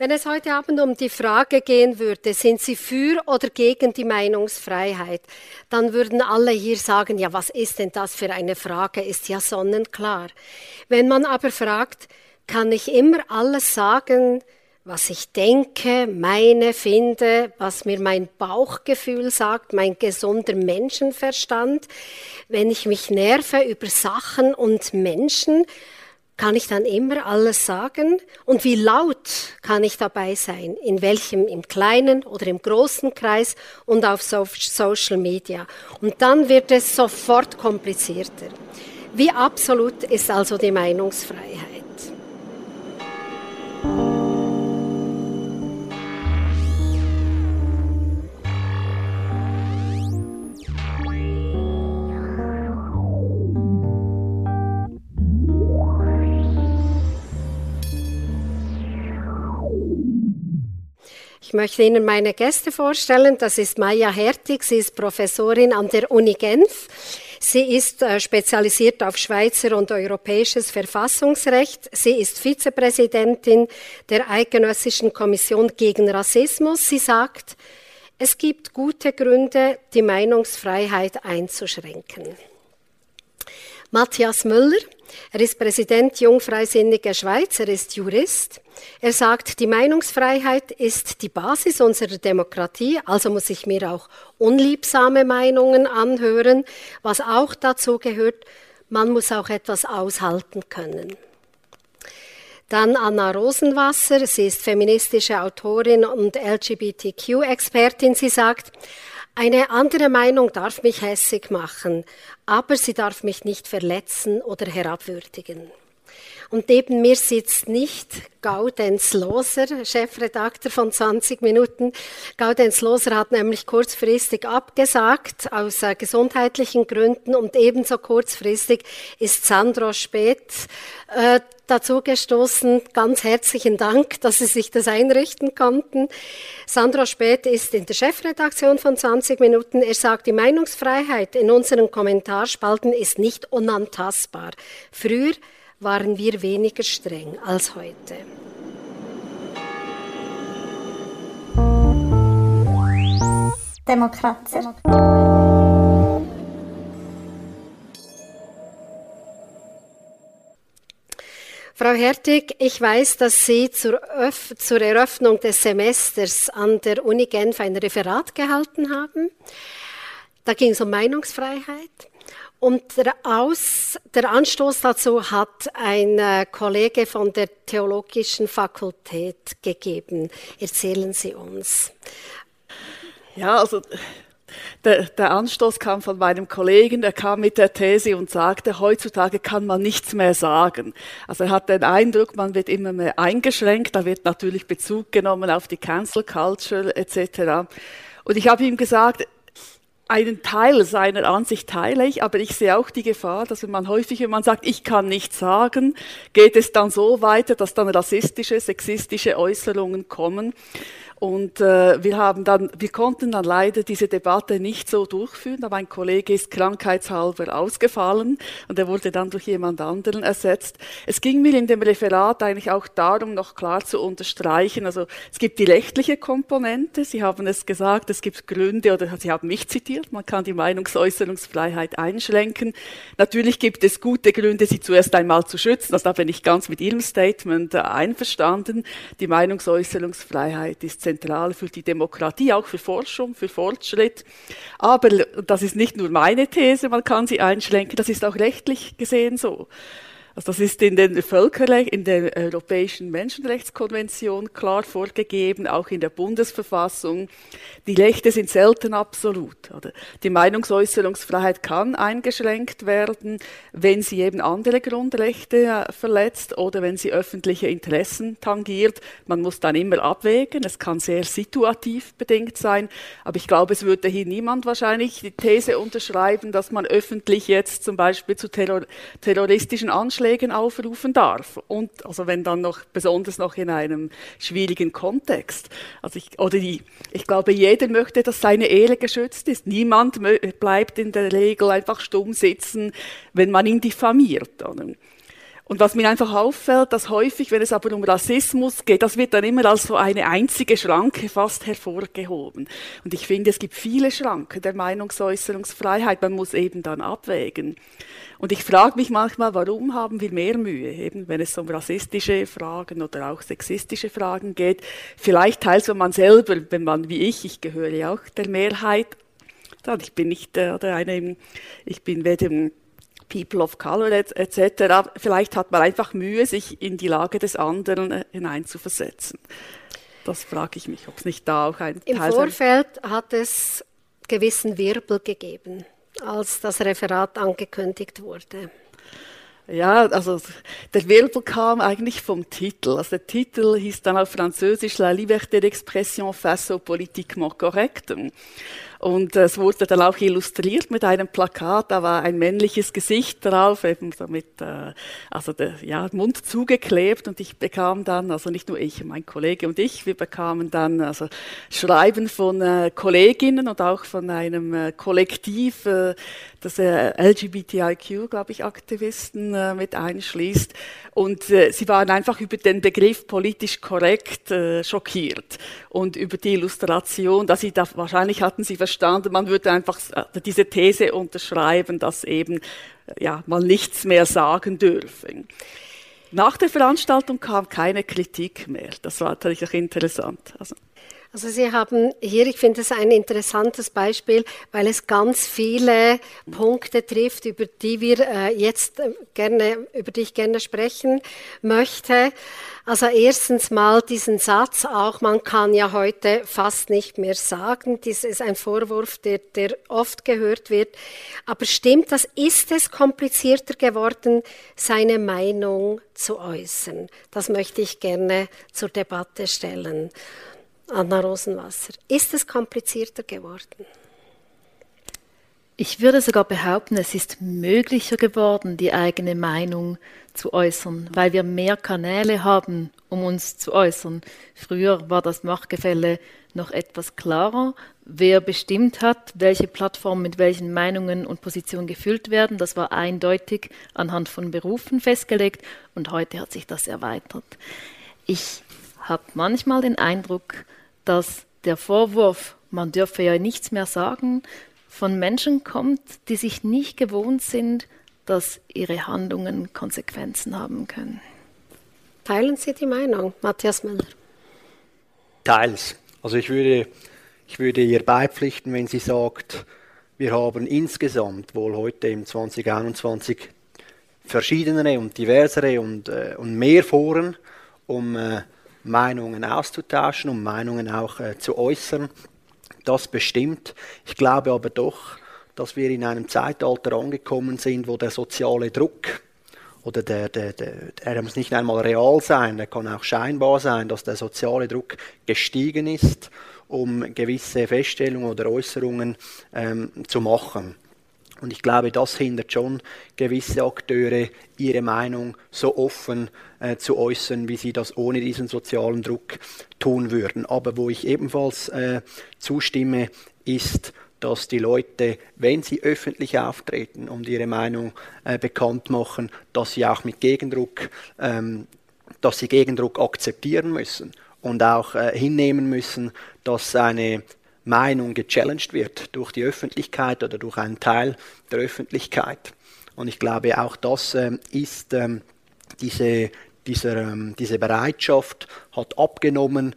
Wenn es heute Abend um die Frage gehen würde, sind Sie für oder gegen die Meinungsfreiheit, dann würden alle hier sagen, ja, was ist denn das für eine Frage? Ist ja sonnenklar. Wenn man aber fragt, kann ich immer alles sagen, was ich denke, meine, finde, was mir mein Bauchgefühl sagt, mein gesunder Menschenverstand, wenn ich mich nerve über Sachen und Menschen, kann ich dann immer alles sagen? Und wie laut kann ich dabei sein? In welchem, im kleinen oder im großen Kreis und auf Social Media? Und dann wird es sofort komplizierter. Wie absolut ist also die Meinungsfreiheit? Ich möchte Ihnen meine Gäste vorstellen. Das ist Maya Hertig. Sie ist Professorin an der Uni Genf. Sie ist äh, spezialisiert auf Schweizer und europäisches Verfassungsrecht. Sie ist Vizepräsidentin der Eidgenössischen Kommission gegen Rassismus. Sie sagt, es gibt gute Gründe, die Meinungsfreiheit einzuschränken. Matthias Müller, er ist Präsident Jungfreisinniger Schweiz, er ist Jurist. Er sagt, die Meinungsfreiheit ist die Basis unserer Demokratie, also muss ich mir auch unliebsame Meinungen anhören. Was auch dazu gehört, man muss auch etwas aushalten können. Dann Anna Rosenwasser, sie ist feministische Autorin und LGBTQ-Expertin. Sie sagt, eine andere Meinung darf mich hässig machen, aber sie darf mich nicht verletzen oder herabwürdigen. Und neben mir sitzt nicht Gaudenz Loser, Chefredakteur von 20 Minuten. Gaudenz Loser hat nämlich kurzfristig abgesagt aus äh, gesundheitlichen Gründen und ebenso kurzfristig ist Sandro Speth äh, dazu gestoßen. Ganz herzlichen Dank, dass Sie sich das einrichten konnten. Sandro Speth ist in der Chefredaktion von 20 Minuten. Er sagt, die Meinungsfreiheit in unseren Kommentarspalten ist nicht unantastbar. Früher waren wir weniger streng als heute. Demokratie. Frau Hertig, ich weiß, dass Sie zur, Öff zur Eröffnung des Semesters an der Uni Genf ein Referat gehalten haben. Da ging es um Meinungsfreiheit. Und der, Aus, der Anstoß dazu hat ein äh, Kollege von der Theologischen Fakultät gegeben. Erzählen Sie uns. Ja, also der, der, Anstoß kam von meinem Kollegen, der kam mit der These und sagte, heutzutage kann man nichts mehr sagen. Also er hat den Eindruck, man wird immer mehr eingeschränkt, da wird natürlich Bezug genommen auf die Cancel Culture etc. Und ich habe ihm gesagt, einen Teil seiner Ansicht teile ich, aber ich sehe auch die Gefahr, dass wenn man häufig, wenn man sagt, ich kann nichts sagen, geht es dann so weiter, dass dann rassistische, sexistische Äußerungen kommen. Und äh, wir haben dann, wir konnten dann leider diese Debatte nicht so durchführen, aber ein Kollege ist krankheitshalber ausgefallen und er wurde dann durch jemand anderen ersetzt. Es ging mir in dem Referat eigentlich auch darum, noch klar zu unterstreichen, also es gibt die rechtliche Komponente, Sie haben es gesagt, es gibt Gründe, oder Sie haben mich zitiert, man kann die Meinungsäußerungsfreiheit einschränken. Natürlich gibt es gute Gründe, sie zuerst einmal zu schützen, also da bin ich ganz mit Ihrem Statement äh, einverstanden. Die Meinungsäußerungsfreiheit ist zentral für die Demokratie, auch für Forschung, für Fortschritt. Aber das ist nicht nur meine These, man kann sie einschränken, das ist auch rechtlich gesehen so. Also das ist in den Völkerrecht, in der Europäischen Menschenrechtskonvention klar vorgegeben, auch in der Bundesverfassung. Die Rechte sind selten absolut. Die Meinungsäußerungsfreiheit kann eingeschränkt werden, wenn sie eben andere Grundrechte äh, verletzt oder wenn sie öffentliche Interessen tangiert. Man muss dann immer abwägen. Es kann sehr situativ bedingt sein. Aber ich glaube, es würde hier niemand wahrscheinlich die These unterschreiben, dass man öffentlich jetzt zum Beispiel zu Terror terroristischen Anschlägen Anschlägen aufrufen darf. Und also wenn dann noch, besonders noch in einem schwierigen Kontext. Also ich, oder die, ich glaube, jeder möchte, dass seine Ehre geschützt ist. Niemand bleibt in der Regel einfach stumm sitzen, wenn man ihn diffamiert. Und was mir einfach auffällt, dass häufig, wenn es aber um Rassismus geht, das wird dann immer als so eine einzige Schranke fast hervorgehoben. Und ich finde, es gibt viele Schranken der Meinungsäußerungsfreiheit. Man muss eben dann abwägen. Und ich frage mich manchmal, warum haben wir mehr Mühe, eben wenn es um rassistische Fragen oder auch sexistische Fragen geht. Vielleicht teils, wenn man selber, wenn man wie ich, ich gehöre ja auch der Mehrheit, ich bin nicht der eine, ich bin weder People of Color etc. Vielleicht hat man einfach Mühe, sich in die Lage des anderen äh, hineinzuversetzen. Das frage ich mich, ob es nicht da auch ein Im Teil Vorfeld hat es gewissen Wirbel gegeben, als das Referat angekündigt wurde. Ja, also der Wirbel kam eigentlich vom Titel. Also der Titel hieß dann auf Französisch La liberté d'expression face au politiquement correct. Und es wurde dann auch illustriert mit einem Plakat, da war ein männliches Gesicht drauf, eben so mit, äh, also der ja, Mund zugeklebt und ich bekam dann, also nicht nur ich, mein Kollege und ich, wir bekamen dann also Schreiben von äh, Kolleginnen und auch von einem äh, Kollektiv, das LGBTIQ, glaube ich, Aktivisten mit einschließt. Und sie waren einfach über den Begriff politisch korrekt schockiert und über die Illustration, dass sie da wahrscheinlich hatten sie verstanden, man würde einfach äh, diese These unterschreiben, dass eben äh, ja, man nichts mehr sagen dürfe. Nach der Veranstaltung kam keine Kritik mehr. Das war natürlich auch interessant. Also. Also Sie haben hier, ich finde es ein interessantes Beispiel, weil es ganz viele Punkte trifft, über die wir äh, jetzt äh, gerne, über die ich gerne sprechen möchte. Also erstens mal diesen Satz auch, man kann ja heute fast nicht mehr sagen. Dies ist ein Vorwurf, der, der oft gehört wird. Aber stimmt das? Ist es komplizierter geworden, seine Meinung zu äußern? Das möchte ich gerne zur Debatte stellen. Anna Rosenwasser. Ist es komplizierter geworden? Ich würde sogar behaupten, es ist möglicher geworden, die eigene Meinung zu äußern, weil wir mehr Kanäle haben, um uns zu äußern. Früher war das Machtgefälle noch etwas klarer. Wer bestimmt hat, welche Plattformen mit welchen Meinungen und Positionen gefüllt werden, das war eindeutig anhand von Berufen festgelegt und heute hat sich das erweitert. Ich habe manchmal den Eindruck, dass der Vorwurf, man dürfe ja nichts mehr sagen, von Menschen kommt, die sich nicht gewohnt sind, dass ihre Handlungen Konsequenzen haben können. Teilen Sie die Meinung, Matthias Müller? Teils. Also ich würde, ich würde ihr beipflichten, wenn sie sagt, wir haben insgesamt wohl heute im 2021 verschiedene und diversere und, äh, und mehr Foren, um äh, Meinungen auszutauschen, um Meinungen auch äh, zu äußern. Das bestimmt. Ich glaube aber doch, dass wir in einem Zeitalter angekommen sind, wo der soziale Druck oder der, der, der, der muss nicht einmal real sein, der kann auch scheinbar sein, dass der soziale Druck gestiegen ist, um gewisse Feststellungen oder Äußerungen ähm, zu machen. Und ich glaube, das hindert schon gewisse Akteure, ihre Meinung so offen äh, zu äußern, wie sie das ohne diesen sozialen Druck tun würden. Aber wo ich ebenfalls äh, zustimme, ist, dass die Leute, wenn sie öffentlich auftreten und ihre Meinung äh, bekannt machen, dass sie auch mit Gegendruck, ähm, dass sie Gegendruck akzeptieren müssen und auch äh, hinnehmen müssen, dass eine Meinung gechallenged wird durch die Öffentlichkeit oder durch einen Teil der Öffentlichkeit. Und ich glaube, auch das ähm, ist ähm, diese, dieser, ähm, diese Bereitschaft hat abgenommen,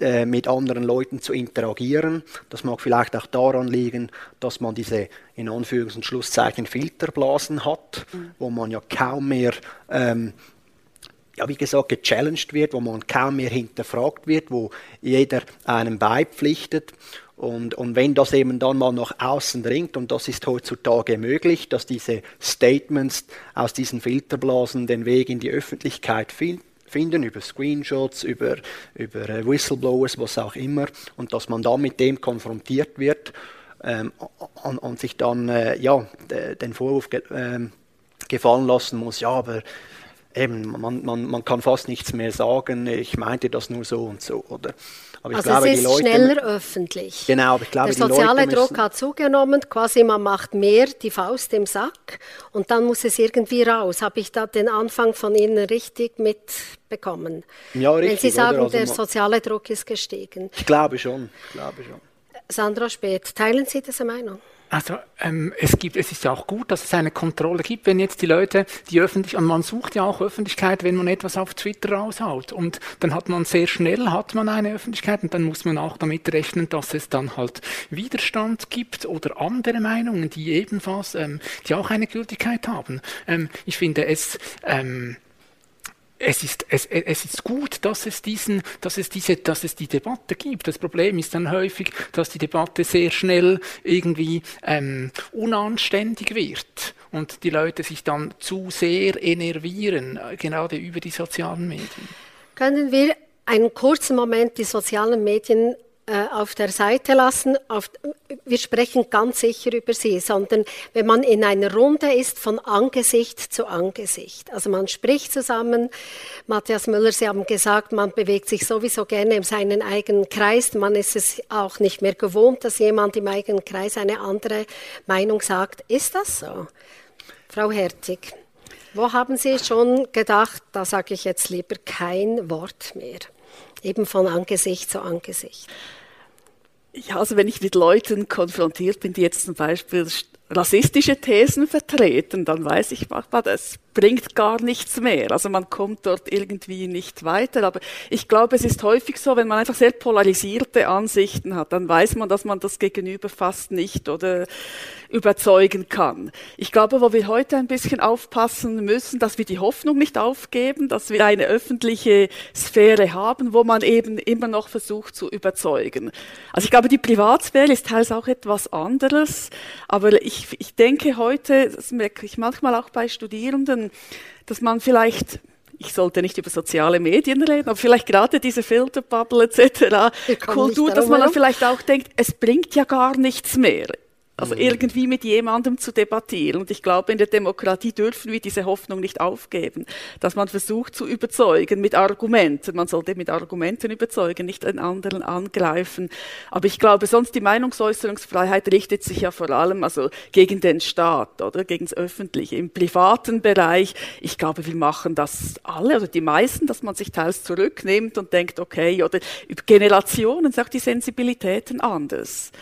äh, mit anderen Leuten zu interagieren. Das mag vielleicht auch daran liegen, dass man diese in Anführungs- und Schlusszeichen Filterblasen hat, mhm. wo man ja kaum mehr ähm, ja, wie gesagt, gechallenged wird, wo man kaum mehr hinterfragt wird, wo jeder einem beipflichtet. Und, und wenn das eben dann mal nach außen dringt, und das ist heutzutage möglich, dass diese Statements aus diesen Filterblasen den Weg in die Öffentlichkeit finden, finden, über Screenshots, über, über äh, Whistleblowers, was auch immer, und dass man dann mit dem konfrontiert wird ähm, und, und, sich dann äh, ja, den Vorwurf ge, äh, gefallen lassen muss, ja, aber eben, man, man, man kann fast nichts mehr sagen, ich meinte das nur so und so, oder? Aber ich also glaube, es ist Leute, schneller öffentlich. Genau, aber ich glaube, Der soziale Druck hat zugenommen, quasi man macht mehr die Faust im Sack und dann muss es irgendwie raus. Habe ich da den Anfang von Ihnen richtig mitbekommen? Ja, richtig. Wenn Sie sagen, also der soziale Druck ist gestiegen. Ich glaube schon, ich glaube schon. Sandra Speth, teilen Sie diese Meinung? Also ähm, es gibt, es ist ja auch gut, dass es eine Kontrolle gibt, wenn jetzt die Leute, die öffentlich, und man sucht ja auch Öffentlichkeit, wenn man etwas auf Twitter raushaut. Und dann hat man sehr schnell hat man eine Öffentlichkeit und dann muss man auch damit rechnen, dass es dann halt Widerstand gibt oder andere Meinungen, die ebenfalls, ähm, die auch eine Gültigkeit haben. Ähm, ich finde es ähm, es ist, es, es ist gut, dass es, diesen, dass, es diese, dass es die Debatte gibt. Das Problem ist dann häufig, dass die Debatte sehr schnell irgendwie ähm, unanständig wird und die Leute sich dann zu sehr enervieren, äh, gerade über die sozialen Medien. Können wir einen kurzen Moment die sozialen Medien auf der Seite lassen. Auf, wir sprechen ganz sicher über sie, sondern wenn man in einer Runde ist von Angesicht zu Angesicht. Also man spricht zusammen. Matthias Müller, Sie haben gesagt, man bewegt sich sowieso gerne in seinen eigenen Kreis. Man ist es auch nicht mehr gewohnt, dass jemand im eigenen Kreis eine andere Meinung sagt. Ist das so? Frau Hertig, wo haben Sie schon gedacht, da sage ich jetzt lieber kein Wort mehr? Eben von Angesicht zu Angesicht. Ja, also wenn ich mit Leuten konfrontiert bin, die jetzt zum Beispiel rassistische Thesen vertreten, dann weiß ich, das bringt gar nichts mehr. Also man kommt dort irgendwie nicht weiter. Aber ich glaube, es ist häufig so, wenn man einfach sehr polarisierte Ansichten hat, dann weiß man, dass man das Gegenüber fast nicht oder überzeugen kann. Ich glaube, wo wir heute ein bisschen aufpassen müssen, dass wir die Hoffnung nicht aufgeben, dass wir eine öffentliche Sphäre haben, wo man eben immer noch versucht zu überzeugen. Also ich glaube, die Privatsphäre ist teils auch etwas anderes, aber ich, ich denke heute, das merke ich manchmal auch bei Studierenden, dass man vielleicht ich sollte nicht über soziale Medien reden, aber vielleicht gerade diese Filterbubble etc. Kultur, dass man dann vielleicht auch denkt, es bringt ja gar nichts mehr. Also mhm. irgendwie mit jemandem zu debattieren. Und ich glaube, in der Demokratie dürfen wir diese Hoffnung nicht aufgeben, dass man versucht zu überzeugen mit Argumenten. Man sollte mit Argumenten überzeugen, nicht den anderen angreifen. Aber ich glaube, sonst die Meinungsäußerungsfreiheit richtet sich ja vor allem also gegen den Staat oder gegen das Öffentliche. Im privaten Bereich, ich glaube, wir machen das alle oder die meisten, dass man sich teils zurücknimmt und denkt, okay, oder über Generationen sind auch die Sensibilitäten anders.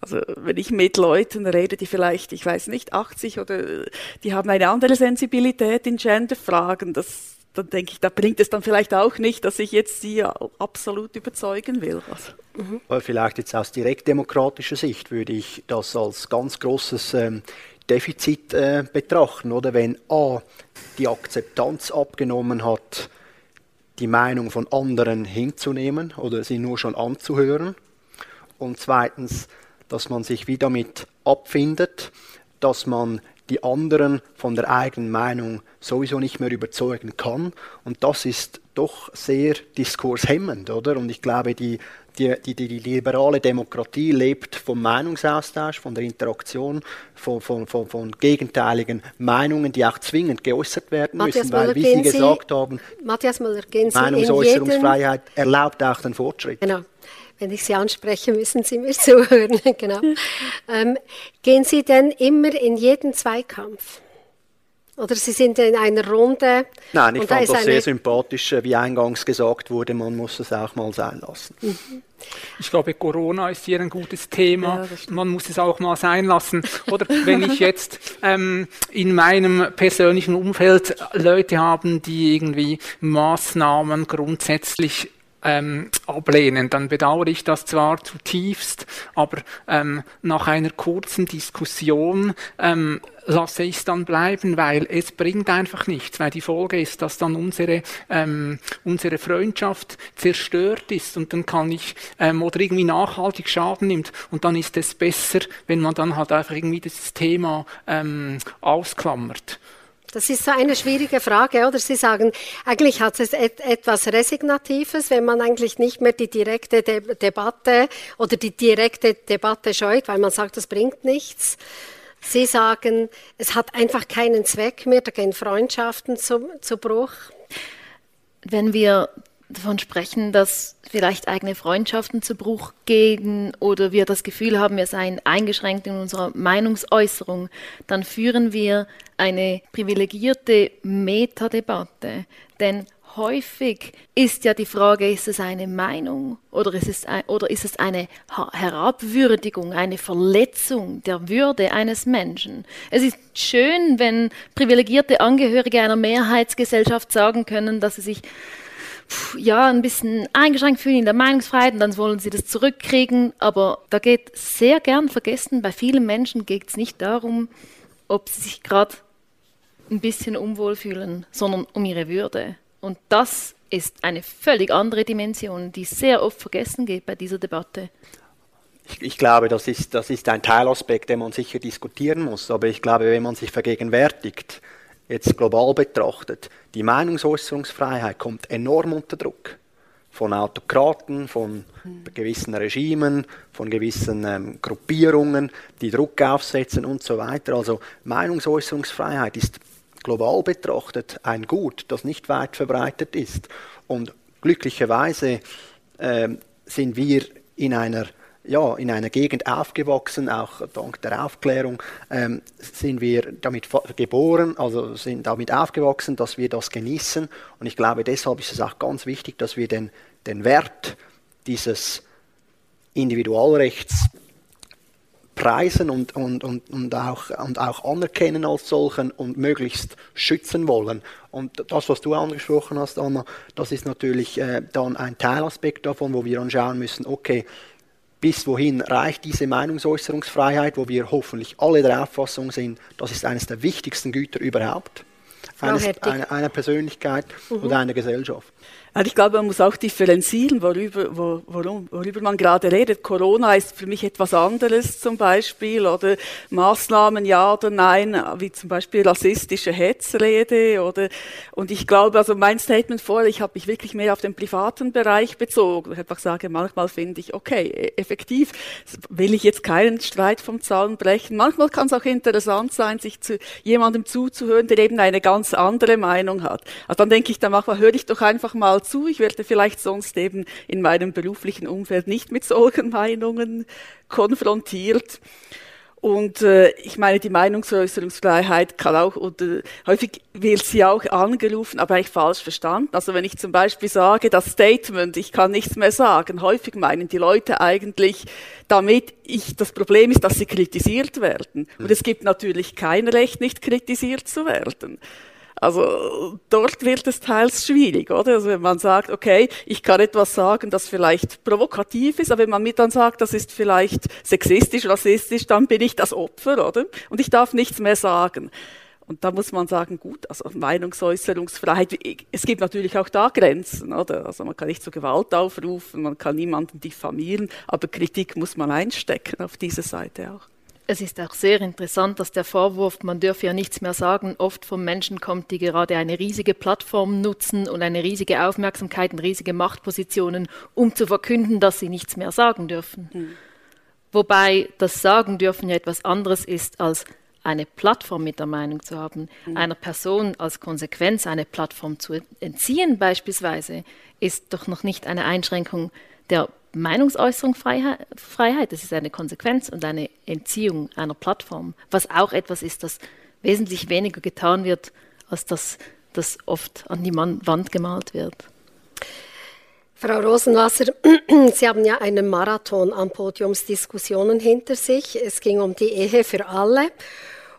Also wenn ich mit Leuten rede, die vielleicht, ich weiß nicht, 80 oder die haben eine andere Sensibilität in Genderfragen, das, dann denke ich, da bringt es dann vielleicht auch nicht, dass ich jetzt sie absolut überzeugen will. Also. Mhm. Aber vielleicht jetzt aus direktdemokratischer Sicht würde ich das als ganz großes ähm, Defizit äh, betrachten, oder wenn A die Akzeptanz abgenommen hat, die Meinung von anderen hinzunehmen oder sie nur schon anzuhören und zweitens dass man sich wie damit abfindet, dass man die anderen von der eigenen Meinung sowieso nicht mehr überzeugen kann. Und das ist doch sehr diskurshemmend, oder? Und ich glaube, die, die, die, die liberale Demokratie lebt vom Meinungsaustausch, von der Interaktion, von, von, von, von gegenteiligen Meinungen, die auch zwingend geäußert werden Matthias müssen, weil, wie Sie, Sie gesagt haben, Matthias Müller, Sie Meinungsäußerungsfreiheit erlaubt auch den Fortschritt. Genau. Wenn ich Sie anspreche, müssen Sie mir zuhören. genau. Ähm, gehen Sie denn immer in jeden Zweikampf? Oder Sie sind in einer Runde? Nein, ich fand da das sehr sympathisch, wie eingangs gesagt wurde, man muss es auch mal sein lassen. Mhm. Ich glaube, Corona ist hier ein gutes Thema. Ja, man muss es auch mal sein lassen. Oder wenn ich jetzt ähm, in meinem persönlichen Umfeld Leute haben, die irgendwie Maßnahmen grundsätzlich ähm, ablehnen, dann bedauere ich das zwar zutiefst, aber ähm, nach einer kurzen Diskussion ähm, lasse ich es dann bleiben, weil es bringt einfach nichts, weil die Folge ist, dass dann unsere, ähm, unsere Freundschaft zerstört ist und dann kann ich, ähm, oder irgendwie nachhaltig Schaden nimmt und dann ist es besser, wenn man dann halt einfach irgendwie das Thema ähm, ausklammert. Das ist so eine schwierige Frage, oder? Sie sagen, eigentlich hat es et etwas Resignatives, wenn man eigentlich nicht mehr die direkte De Debatte oder die direkte Debatte scheut, weil man sagt, das bringt nichts. Sie sagen, es hat einfach keinen Zweck mehr, da gehen Freundschaften zu, zu Bruch. Wenn wir davon sprechen, dass vielleicht eigene Freundschaften zu Bruch gehen oder wir das Gefühl haben, wir seien eingeschränkt in unserer Meinungsäußerung, dann führen wir eine privilegierte Metadebatte. Denn häufig ist ja die Frage, ist es eine Meinung oder ist es, ein, oder ist es eine Herabwürdigung, eine Verletzung der Würde eines Menschen? Es ist schön, wenn privilegierte Angehörige einer Mehrheitsgesellschaft sagen können, dass sie sich ja, ein bisschen eingeschränkt fühlen in der Meinungsfreiheit und dann wollen sie das zurückkriegen. Aber da geht sehr gern vergessen, bei vielen Menschen geht es nicht darum, ob sie sich gerade ein bisschen unwohl fühlen, sondern um ihre Würde. Und das ist eine völlig andere Dimension, die sehr oft vergessen geht bei dieser Debatte. Ich, ich, glaube, das ist, das ist ein Teilaspekt, den man sicher diskutieren muss. Aber ich glaube, wenn man sich vergegenwärtigt, jetzt global betrachtet, die Meinungsäußerungsfreiheit kommt enorm unter Druck. Von Autokraten, von gewissen Regimen, von gewissen ähm, Gruppierungen, die Druck aufsetzen und so weiter. Also Meinungsäußerungsfreiheit ist global betrachtet ein Gut, das nicht weit verbreitet ist. Und glücklicherweise äh, sind wir in einer ja, in einer Gegend aufgewachsen, auch dank der Aufklärung ähm, sind wir damit geboren, also sind damit aufgewachsen, dass wir das genießen. Und ich glaube, deshalb ist es auch ganz wichtig, dass wir den, den Wert dieses Individualrechts preisen und, und, und, und, auch, und auch anerkennen als solchen und möglichst schützen wollen. Und das, was du angesprochen hast, Anna, das ist natürlich äh, dann ein Teilaspekt davon, wo wir anschauen müssen, okay, bis wohin reicht diese Meinungsäußerungsfreiheit, wo wir hoffentlich alle der Auffassung sind, das ist eines der wichtigsten Güter überhaupt, eines, einer, einer Persönlichkeit mhm. oder einer Gesellschaft. Also ich glaube, man muss auch differenzieren, worüber, wo, worum, worüber man gerade redet. Corona ist für mich etwas anderes zum Beispiel oder Maßnahmen ja oder nein, wie zum Beispiel rassistische Hetzrede oder und ich glaube, also mein Statement vorher, ich habe mich wirklich mehr auf den privaten Bereich bezogen. Ich einfach sage, manchmal finde ich, okay, e, effektiv will ich jetzt keinen Streit vom Zaun brechen. Manchmal kann es auch interessant sein, sich zu jemandem zuzuhören, der eben eine ganz andere Meinung hat. Also dann denke ich, dann manchmal höre ich doch einfach mal mal zu. Ich werde vielleicht sonst eben in meinem beruflichen Umfeld nicht mit solchen Meinungen konfrontiert. Und äh, ich meine, die Meinungsäußerungsfreiheit kann auch, oder häufig wird sie auch angerufen, aber eigentlich falsch verstanden. Also wenn ich zum Beispiel sage, das Statement, ich kann nichts mehr sagen, häufig meinen die Leute eigentlich damit, ich, das Problem ist, dass sie kritisiert werden. Und es gibt natürlich kein Recht, nicht kritisiert zu werden. Also dort wird es teils schwierig, oder? Also wenn man sagt, okay, ich kann etwas sagen, das vielleicht provokativ ist, aber wenn man mir dann sagt, das ist vielleicht sexistisch, rassistisch, dann bin ich das Opfer, oder? Und ich darf nichts mehr sagen. Und da muss man sagen, gut, also Meinungsäußerungsfreiheit, es gibt natürlich auch da Grenzen, oder? Also man kann nicht zur Gewalt aufrufen, man kann niemanden diffamieren, aber Kritik muss man einstecken auf diese Seite auch. Es ist auch sehr interessant, dass der Vorwurf, man dürfe ja nichts mehr sagen, oft von Menschen kommt, die gerade eine riesige Plattform nutzen und eine riesige Aufmerksamkeit und riesige Machtpositionen, um zu verkünden, dass sie nichts mehr sagen dürfen. Mhm. Wobei das Sagen dürfen ja etwas anderes ist, als eine Plattform mit der Meinung zu haben. Mhm. Einer Person als Konsequenz eine Plattform zu entziehen beispielsweise, ist doch noch nicht eine Einschränkung der Meinungsäußerungsfreiheit, das ist eine Konsequenz und eine Entziehung einer Plattform, was auch etwas ist, das wesentlich weniger getan wird, als das, das oft an die Wand gemalt wird. Frau Rosenwasser, Sie haben ja einen Marathon an Podiumsdiskussionen hinter sich. Es ging um die Ehe für alle.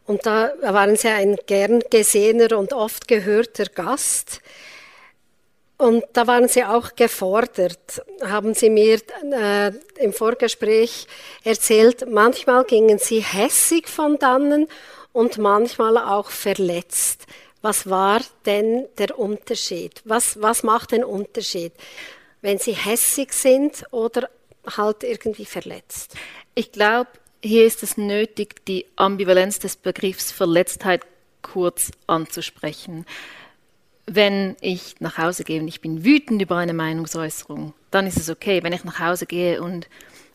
Und da waren Sie ein gern gesehener und oft gehörter Gast. Und da waren Sie auch gefordert, haben Sie mir äh, im Vorgespräch erzählt. Manchmal gingen Sie hässig von dannen und manchmal auch verletzt. Was war denn der Unterschied? Was, was macht den Unterschied, wenn Sie hässig sind oder halt irgendwie verletzt? Ich glaube, hier ist es nötig, die Ambivalenz des Begriffs Verletztheit kurz anzusprechen wenn ich nach Hause gehe und ich bin wütend über eine Meinungsäußerung, dann ist es okay. Wenn ich nach Hause gehe und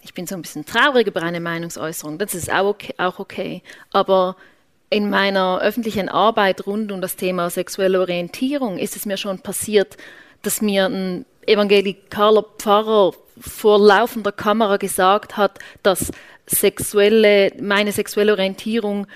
ich bin so ein bisschen traurig über eine Meinungsäußerung, das ist auch okay, auch okay. Aber in meiner öffentlichen Arbeit rund um das Thema sexuelle Orientierung ist es mir schon passiert, dass mir ein evangelikaler Pfarrer vor laufender Kamera gesagt hat, dass sexuelle, meine sexuelle Orientierung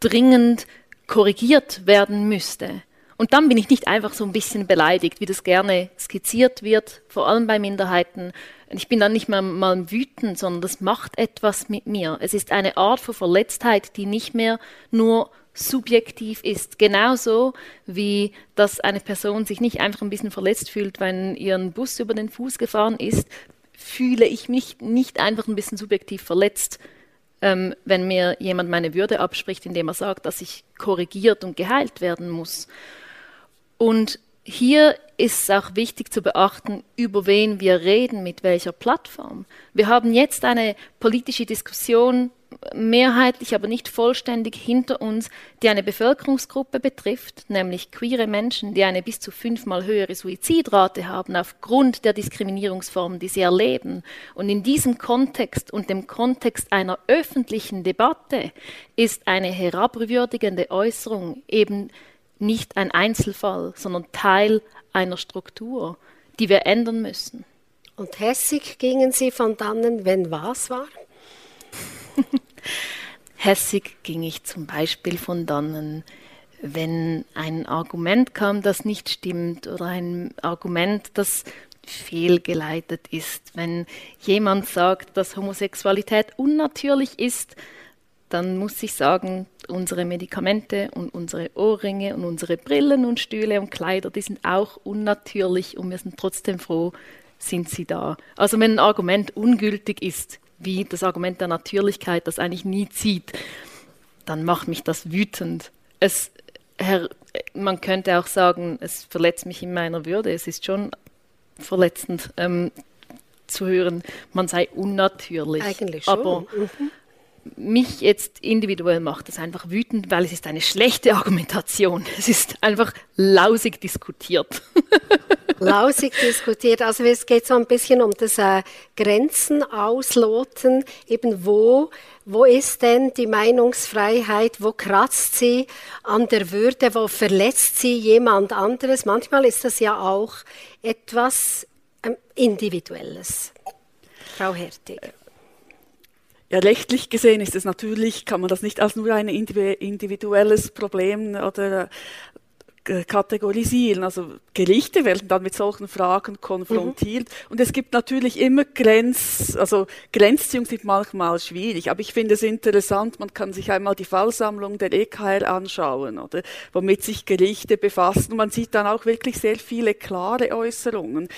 dringend korrigiert werden müsste. Und dann bin ich nicht einfach so ein bisschen beleidigt, wie das gerne skizziert wird, vor allem bei Minderheiten. Ich bin dann nicht mehr mal wütend, sondern das macht etwas mit mir. Es ist eine Art von Verletztheit, die nicht mehr nur subjektiv ist. Genauso wie dass eine Person sich nicht einfach ein bisschen verletzt fühlt, wenn ihr ein Bus über den Fuß gefahren ist, fühle ich mich nicht einfach ein bisschen subjektiv verletzt, ähm, wenn mir jemand meine Würde abspricht, indem er sagt, dass ich korrigiert und geheilt werden muss. Und hier ist es auch wichtig zu beachten, über wen wir reden, mit welcher Plattform. Wir haben jetzt eine politische Diskussion, mehrheitlich, aber nicht vollständig hinter uns, die eine Bevölkerungsgruppe betrifft, nämlich queere Menschen, die eine bis zu fünfmal höhere Suizidrate haben aufgrund der Diskriminierungsformen, die sie erleben. Und in diesem Kontext und dem Kontext einer öffentlichen Debatte ist eine herabrührdigende Äußerung eben nicht ein Einzelfall, sondern Teil einer Struktur, die wir ändern müssen. Und hässig gingen Sie von dannen, wenn was war? hässig ging ich zum Beispiel von dannen, wenn ein Argument kam, das nicht stimmt oder ein Argument, das fehlgeleitet ist. Wenn jemand sagt, dass Homosexualität unnatürlich ist, dann muss ich sagen, unsere Medikamente und unsere Ohrringe und unsere Brillen und Stühle und Kleider, die sind auch unnatürlich und wir sind trotzdem froh, sind sie da. Also wenn ein Argument ungültig ist, wie das Argument der Natürlichkeit, das eigentlich nie zieht, dann macht mich das wütend. Es, Herr, man könnte auch sagen, es verletzt mich in meiner Würde. Es ist schon verletzend ähm, zu hören, man sei unnatürlich. Eigentlich schon. Aber mhm mich jetzt individuell macht das einfach wütend, weil es ist eine schlechte Argumentation. Es ist einfach lausig diskutiert. lausig diskutiert. Also es geht so ein bisschen um das äh, Grenzen ausloten, eben wo, wo ist denn die Meinungsfreiheit, wo kratzt sie an der Würde, wo verletzt sie jemand anderes. Manchmal ist das ja auch etwas ähm, Individuelles. Frau Hertig. Ja, rechtlich gesehen ist es natürlich, kann man das nicht als nur ein individuelles Problem oder äh, kategorisieren. Also Gerichte werden dann mit solchen Fragen konfrontiert. Mhm. Und es gibt natürlich immer Grenz, also Grenzziehungen sind manchmal schwierig. Aber ich finde es interessant, man kann sich einmal die Fallsammlung der EKR anschauen, oder? Womit sich Gerichte befassen. Und man sieht dann auch wirklich sehr viele klare Äußerungen.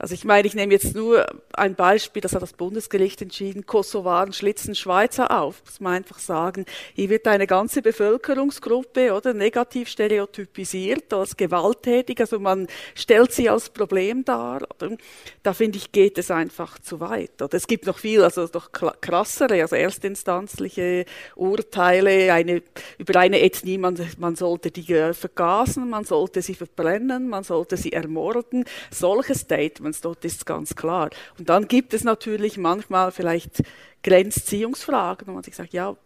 Also ich meine, ich nehme jetzt nur ein Beispiel, das hat das Bundesgericht entschieden, Kosovaren schlitzen Schweizer auf. Muss man einfach sagen, hier wird eine ganze Bevölkerungsgruppe oder negativ stereotypisiert als gewalttätig, also man stellt sie als Problem dar. Oder? Da finde ich, geht es einfach zu weit. Oder? Es gibt noch viel, also noch krassere, also erstinstanzliche Urteile eine, über eine Ethnie, man, man sollte die vergasen, man sollte sie verbrennen, man sollte sie ermorden. Solche Statements Performance, dort ist es ganz klar. Und dann gibt es natürlich manchmal vielleicht Grenzziehungsfragen, wo man sich sagt, ja,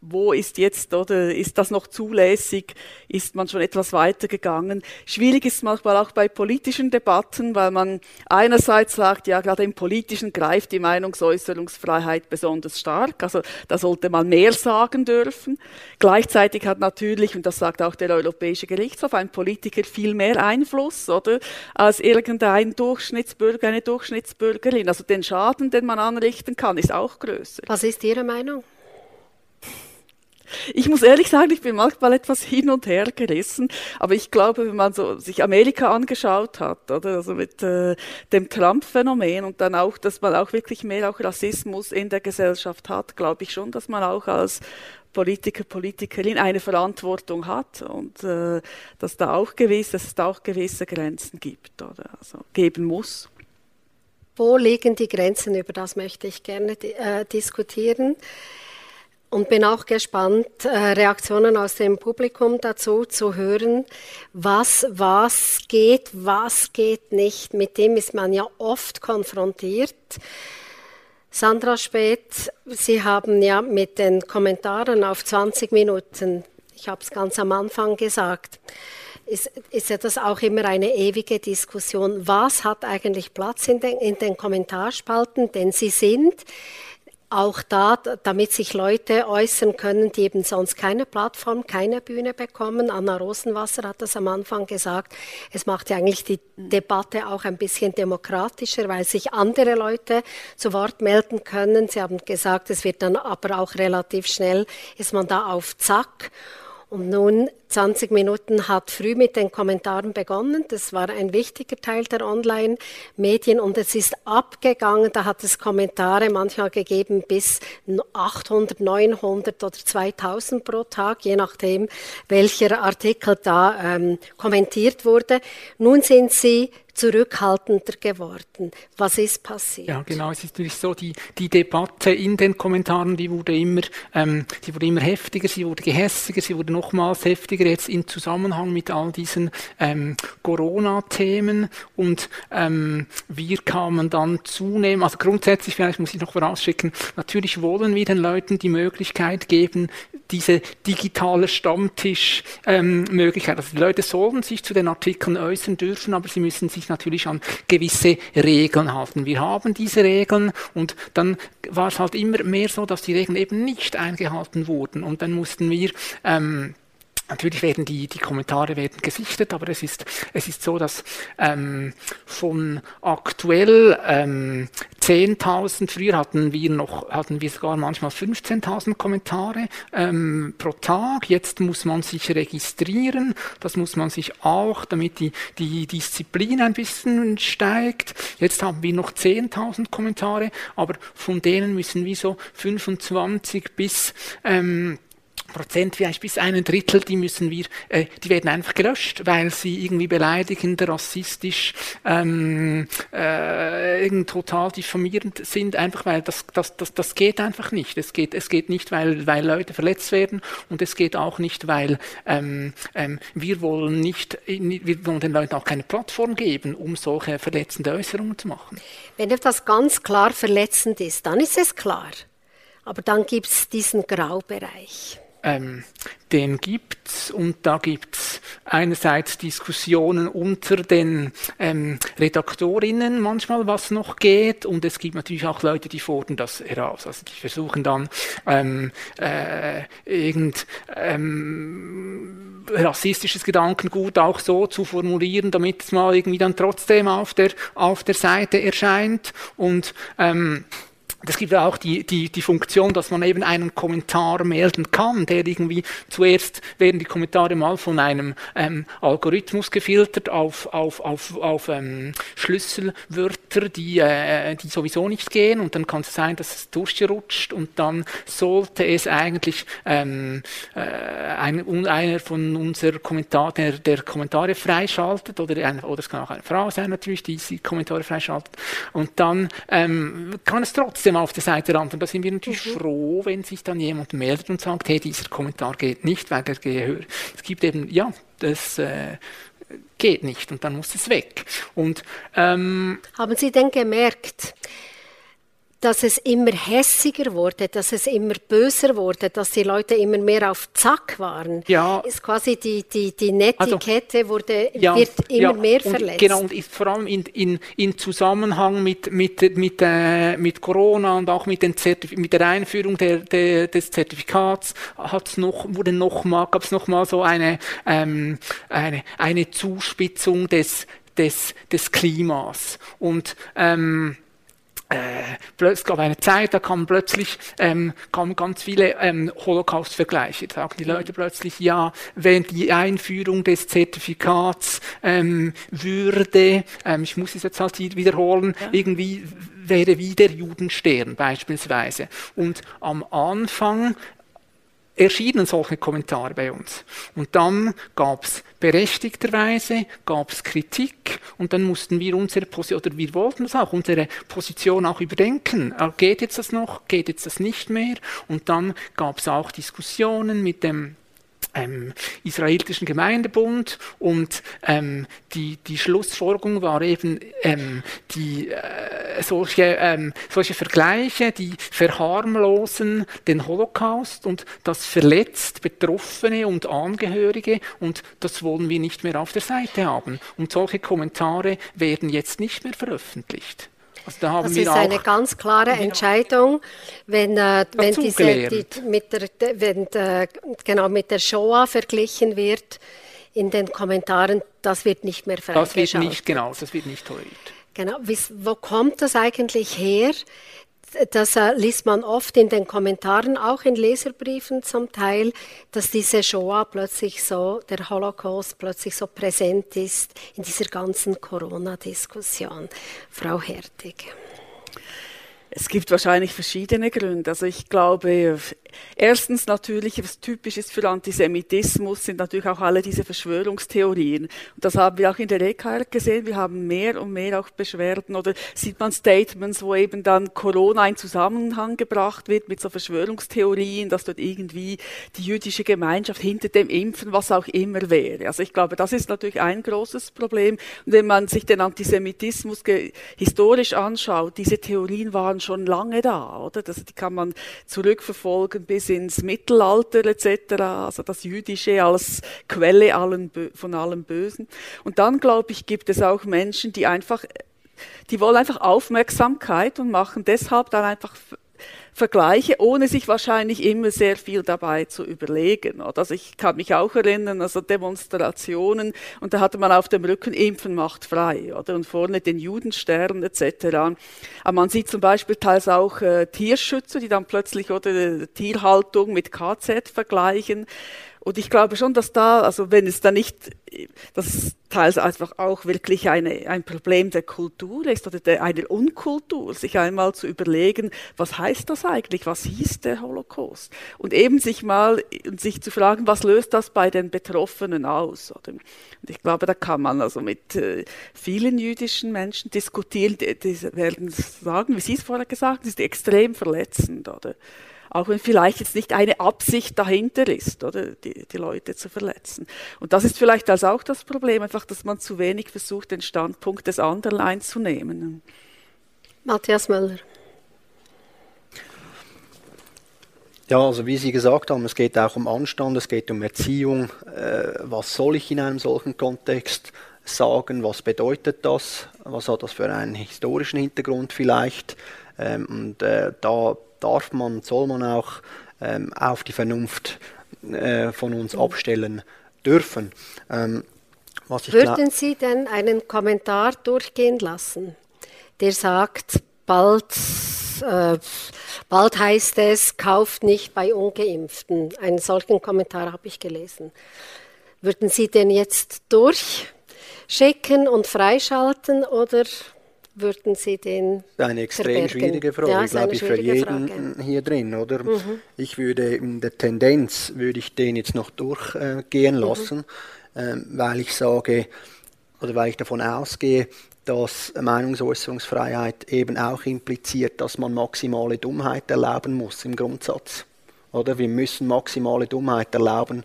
wo ist jetzt oder ist das noch zulässig? Ist man schon etwas weiter gegangen? Schwierig ist manchmal auch bei politischen Debatten, weil man einerseits sagt, ja, gerade im Politischen greift die Meinungsäußerungsfreiheit besonders stark. Also da sollte man mehr sagen dürfen. Gleichzeitig hat natürlich, und das sagt auch der Europäische Gerichtshof, ein Politiker viel mehr Einfluss, oder? Als irgendein Durchschnittsbürger, eine Durchschnittsbürgerin. Also den Schaden, den man anrichten kann, ist auch größer. Was ist Ihre Meinung? Ich muss ehrlich sagen, ich bin manchmal etwas hin und her gerissen, aber ich glaube, wenn man so sich Amerika angeschaut hat, oder also mit äh, dem Trump-Phänomen und dann auch, dass man auch wirklich mehr auch Rassismus in der Gesellschaft hat, glaube ich schon, dass man auch als Politiker, Politikerin eine Verantwortung hat und äh, dass da auch gewiss, dass es da auch gewisse Grenzen gibt oder also geben muss. Wo liegen die Grenzen? Über das möchte ich gerne äh, diskutieren und bin auch gespannt, äh, Reaktionen aus dem Publikum dazu zu hören. Was, was geht, was geht nicht. Mit dem ist man ja oft konfrontiert. Sandra Speth, Sie haben ja mit den Kommentaren auf 20 Minuten, ich habe es ganz am Anfang gesagt, ist, ist ja das auch immer eine ewige Diskussion. Was hat eigentlich Platz in den, in den Kommentarspalten? Denn sie sind auch da, damit sich Leute äußern können, die eben sonst keine Plattform, keine Bühne bekommen. Anna Rosenwasser hat das am Anfang gesagt. Es macht ja eigentlich die Debatte auch ein bisschen demokratischer, weil sich andere Leute zu Wort melden können. Sie haben gesagt, es wird dann aber auch relativ schnell, ist man da auf Zack. Und nun 20 Minuten hat früh mit den Kommentaren begonnen. Das war ein wichtiger Teil der Online-Medien und es ist abgegangen. Da hat es Kommentare manchmal gegeben bis 800, 900 oder 2000 pro Tag, je nachdem, welcher Artikel da ähm, kommentiert wurde. Nun sind sie zurückhaltender geworden. Was ist passiert? Ja, genau. Es ist natürlich so, die, die Debatte in den Kommentaren, die wurde immer, ähm, die wurde immer heftiger, sie wurde gehässiger, sie wurde nochmals heftiger jetzt in Zusammenhang mit all diesen ähm, Corona-Themen und ähm, wir kamen dann zunehmend, also grundsätzlich vielleicht muss ich noch vorausschicken, natürlich wollen wir den Leuten die Möglichkeit geben, diese digitale Stammtisch-Möglichkeit. Ähm, also die Leute sollen sich zu den Artikeln äußern dürfen, aber sie müssen sich natürlich an gewisse Regeln halten. Wir haben diese Regeln und dann war es halt immer mehr so, dass die Regeln eben nicht eingehalten wurden und dann mussten wir ähm, Natürlich werden die, die Kommentare werden gesichtet, aber es ist, es ist so, dass ähm, von aktuell ähm, 10.000, früher hatten wir noch, hatten wir sogar manchmal 15.000 Kommentare ähm, pro Tag. Jetzt muss man sich registrieren, das muss man sich auch, damit die, die Disziplin ein bisschen steigt. Jetzt haben wir noch 10.000 Kommentare, aber von denen müssen wir so 25 bis ähm, Prozent, vielleicht bis ein Drittel, die müssen wir, äh, die werden einfach gelöscht, weil sie irgendwie beleidigend, rassistisch, ähm, äh, total diffamierend sind, einfach weil das, das, das, das geht einfach nicht. Es geht, es geht nicht, weil, weil Leute verletzt werden und es geht auch nicht, weil ähm, ähm, wir wollen nicht, wir wollen den Leuten auch keine Plattform geben, um solche verletzende Äußerungen zu machen. Wenn etwas ganz klar verletzend ist, dann ist es klar. Aber dann gibt es diesen Graubereich. Ähm, den gibt's und da gibt's einerseits Diskussionen unter den ähm, Redaktorinnen manchmal, was noch geht und es gibt natürlich auch Leute, die fordern das heraus. Also die versuchen dann ähm, äh, irgend ähm, rassistisches Gedankengut auch so zu formulieren, damit es mal irgendwie dann trotzdem auf der auf der Seite erscheint und ähm, es gibt ja auch die, die, die Funktion, dass man eben einen Kommentar melden kann, der irgendwie zuerst werden die Kommentare mal von einem ähm, Algorithmus gefiltert auf, auf, auf, auf ähm, Schlüsselwörter, die, äh, die sowieso nicht gehen. Und dann kann es sein, dass es durchrutscht. Und dann sollte es eigentlich ähm, äh, ein, einer von unseren Kommentaren, der, der Kommentare freischaltet oder, ein, oder es kann auch eine Frau sein natürlich, die die Kommentare freischaltet. Und dann ähm, kann es trotzdem trotzdem auf der Seite landen. Und da sind wir natürlich mhm. froh, wenn sich dann jemand meldet und sagt, hey, dieser Kommentar geht nicht, weil der gehört. Es gibt eben, ja, das äh, geht nicht und dann muss es weg. Und, ähm, Haben Sie denn gemerkt, dass es immer hässiger wurde, dass es immer böser wurde, dass die Leute immer mehr auf Zack waren. Ja. Ist quasi die, die, die Netiquette also, wurde, ja, wird immer ja, mehr verletzt. genau, und ist vor allem in, in, in Zusammenhang mit, mit, mit, äh, mit Corona und auch mit, den mit der Einführung der, der, des Zertifikats hat's noch, wurde noch mal, gab es nochmal so eine, ähm, eine, eine Zuspitzung des, des, des Klimas. Und ähm, äh, es gab eine Zeit, da kamen plötzlich ähm, kamen ganz viele ähm, Holocaust-Vergleiche. Da sagen die Leute plötzlich, ja, wenn die Einführung des Zertifikats ähm, würde, ähm, ich muss es jetzt halt wiederholen, ja. irgendwie wäre wieder Judenstern beispielsweise. Und am Anfang erschienen solche Kommentare bei uns. Und dann gab es berechtigterweise gab's Kritik und dann mussten wir unsere Position, oder wir wollten das auch, unsere Position auch überdenken. Äh, geht jetzt das noch? Geht jetzt das nicht mehr? Und dann gab es auch Diskussionen mit dem ähm, israelitischen Gemeindebund und ähm, die, die Schlussfolgerung war eben ähm, die, äh, solche, ähm, solche Vergleiche, die verharmlosen den Holocaust und das verletzt Betroffene und Angehörige und das wollen wir nicht mehr auf der Seite haben. Und solche Kommentare werden jetzt nicht mehr veröffentlicht. Also da das ist eine ganz klare Entscheidung, wenn, äh, wenn, diese, die, mit der, wenn äh, genau mit der Shoah verglichen wird in den Kommentaren, das wird nicht mehr freigeschaltet. Das wird nicht, genau, das wird nicht toleriert. Genau, wo kommt das eigentlich her? Das äh, liest man oft in den Kommentaren, auch in Leserbriefen zum Teil, dass diese Shoah plötzlich so, der Holocaust plötzlich so präsent ist in dieser ganzen Corona-Diskussion. Frau Hertig. Es gibt wahrscheinlich verschiedene Gründe. Also ich glaube, erstens natürlich, was typisch ist für Antisemitismus, sind natürlich auch alle diese Verschwörungstheorien. Und das haben wir auch in der EKR gesehen. Wir haben mehr und mehr auch Beschwerden oder sieht man Statements, wo eben dann Corona in Zusammenhang gebracht wird mit so Verschwörungstheorien, dass dort irgendwie die jüdische Gemeinschaft hinter dem Impfen, was auch immer wäre. Also ich glaube, das ist natürlich ein großes Problem. Und wenn man sich den Antisemitismus historisch anschaut, diese Theorien waren schon lange da, oder? Das, die kann man zurückverfolgen bis ins Mittelalter etc., also das Jüdische als Quelle allen, von allem Bösen. Und dann, glaube ich, gibt es auch Menschen, die einfach, die wollen einfach Aufmerksamkeit und machen deshalb dann einfach Vergleiche, ohne sich wahrscheinlich immer sehr viel dabei zu überlegen. Also ich kann mich auch erinnern, also Demonstrationen, und da hatte man auf dem Rücken Impfen macht frei, oder? Und vorne den Judenstern etc. Aber man sieht zum Beispiel teils auch äh, Tierschützer, die dann plötzlich oder Tierhaltung mit KZ vergleichen. Und ich glaube schon, dass da, also wenn es da nicht, das teils einfach auch wirklich eine, ein Problem der Kultur ist oder der, einer Unkultur, sich einmal zu überlegen, was heißt das eigentlich, was hieß der Holocaust? Und eben sich mal, sich zu fragen, was löst das bei den Betroffenen aus? Oder? Und ich glaube, da kann man also mit äh, vielen jüdischen Menschen diskutieren, die, die werden sagen, wie Sie es vorher gesagt haben, ist extrem verletzend, oder? Auch wenn vielleicht jetzt nicht eine Absicht dahinter ist, oder die, die Leute zu verletzen. Und das ist vielleicht also auch das Problem, einfach, dass man zu wenig versucht, den Standpunkt des anderen einzunehmen. Matthias Möller. Ja, also wie Sie gesagt haben, es geht auch um Anstand, es geht um Erziehung. Äh, was soll ich in einem solchen Kontext sagen? Was bedeutet das? Was hat das für einen historischen Hintergrund vielleicht? Ähm, und äh, da darf man, soll man auch ähm, auf die Vernunft äh, von uns abstellen dürfen. Ähm, Würden Sie denn einen Kommentar durchgehen lassen, der sagt, bald, äh, bald heißt es, kauft nicht bei ungeimpften. Einen solchen Kommentar habe ich gelesen. Würden Sie den jetzt durchschicken und freischalten oder würden Sie den Eine extrem verbergen? schwierige Frage, ja, glaube ich, für jeden Frage. hier drin, oder? Mhm. Ich würde in der Tendenz, würde ich den jetzt noch durchgehen mhm. lassen, mhm. weil ich sage, oder weil ich davon ausgehe, dass Meinungsäußerungsfreiheit eben auch impliziert, dass man maximale Dummheit erlauben muss im Grundsatz. Oder wir müssen maximale Dummheit erlauben,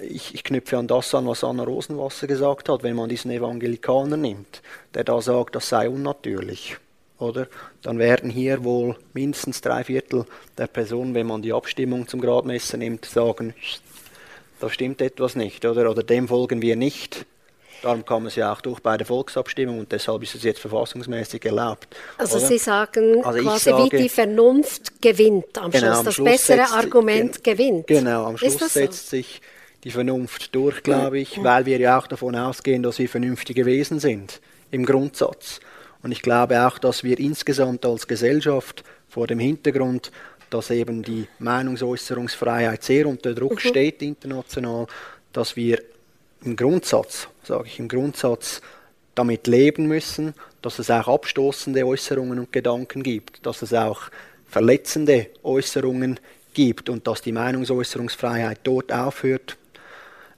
ich, ich, knüpfe an das an, was Anna Rosenwasser gesagt hat, wenn man diesen Evangelikaner nimmt, der da sagt, das sei unnatürlich, oder? Dann werden hier wohl mindestens drei Viertel der Personen, wenn man die Abstimmung zum Gradmesser nimmt, sagen, da stimmt etwas nicht, oder? Oder dem folgen wir nicht. Darum kam es ja auch durch bei der Volksabstimmung und deshalb ist es jetzt verfassungsmäßig erlaubt. Also oder? Sie sagen also quasi, sage, wie die Vernunft gewinnt am genau, Schluss, am das Schluss bessere Argument gewinnt. Genau, am Schluss setzt so? sich die Vernunft durch, glaube ich, weil wir ja auch davon ausgehen, dass wir vernünftige Wesen sind, im Grundsatz. Und ich glaube auch, dass wir insgesamt als Gesellschaft vor dem Hintergrund, dass eben die Meinungsäußerungsfreiheit sehr unter Druck mhm. steht international, dass wir im Grundsatz, sage ich im Grundsatz, damit leben müssen, dass es auch abstoßende Äußerungen und Gedanken gibt, dass es auch verletzende Äußerungen gibt und dass die Meinungsäußerungsfreiheit dort aufhört,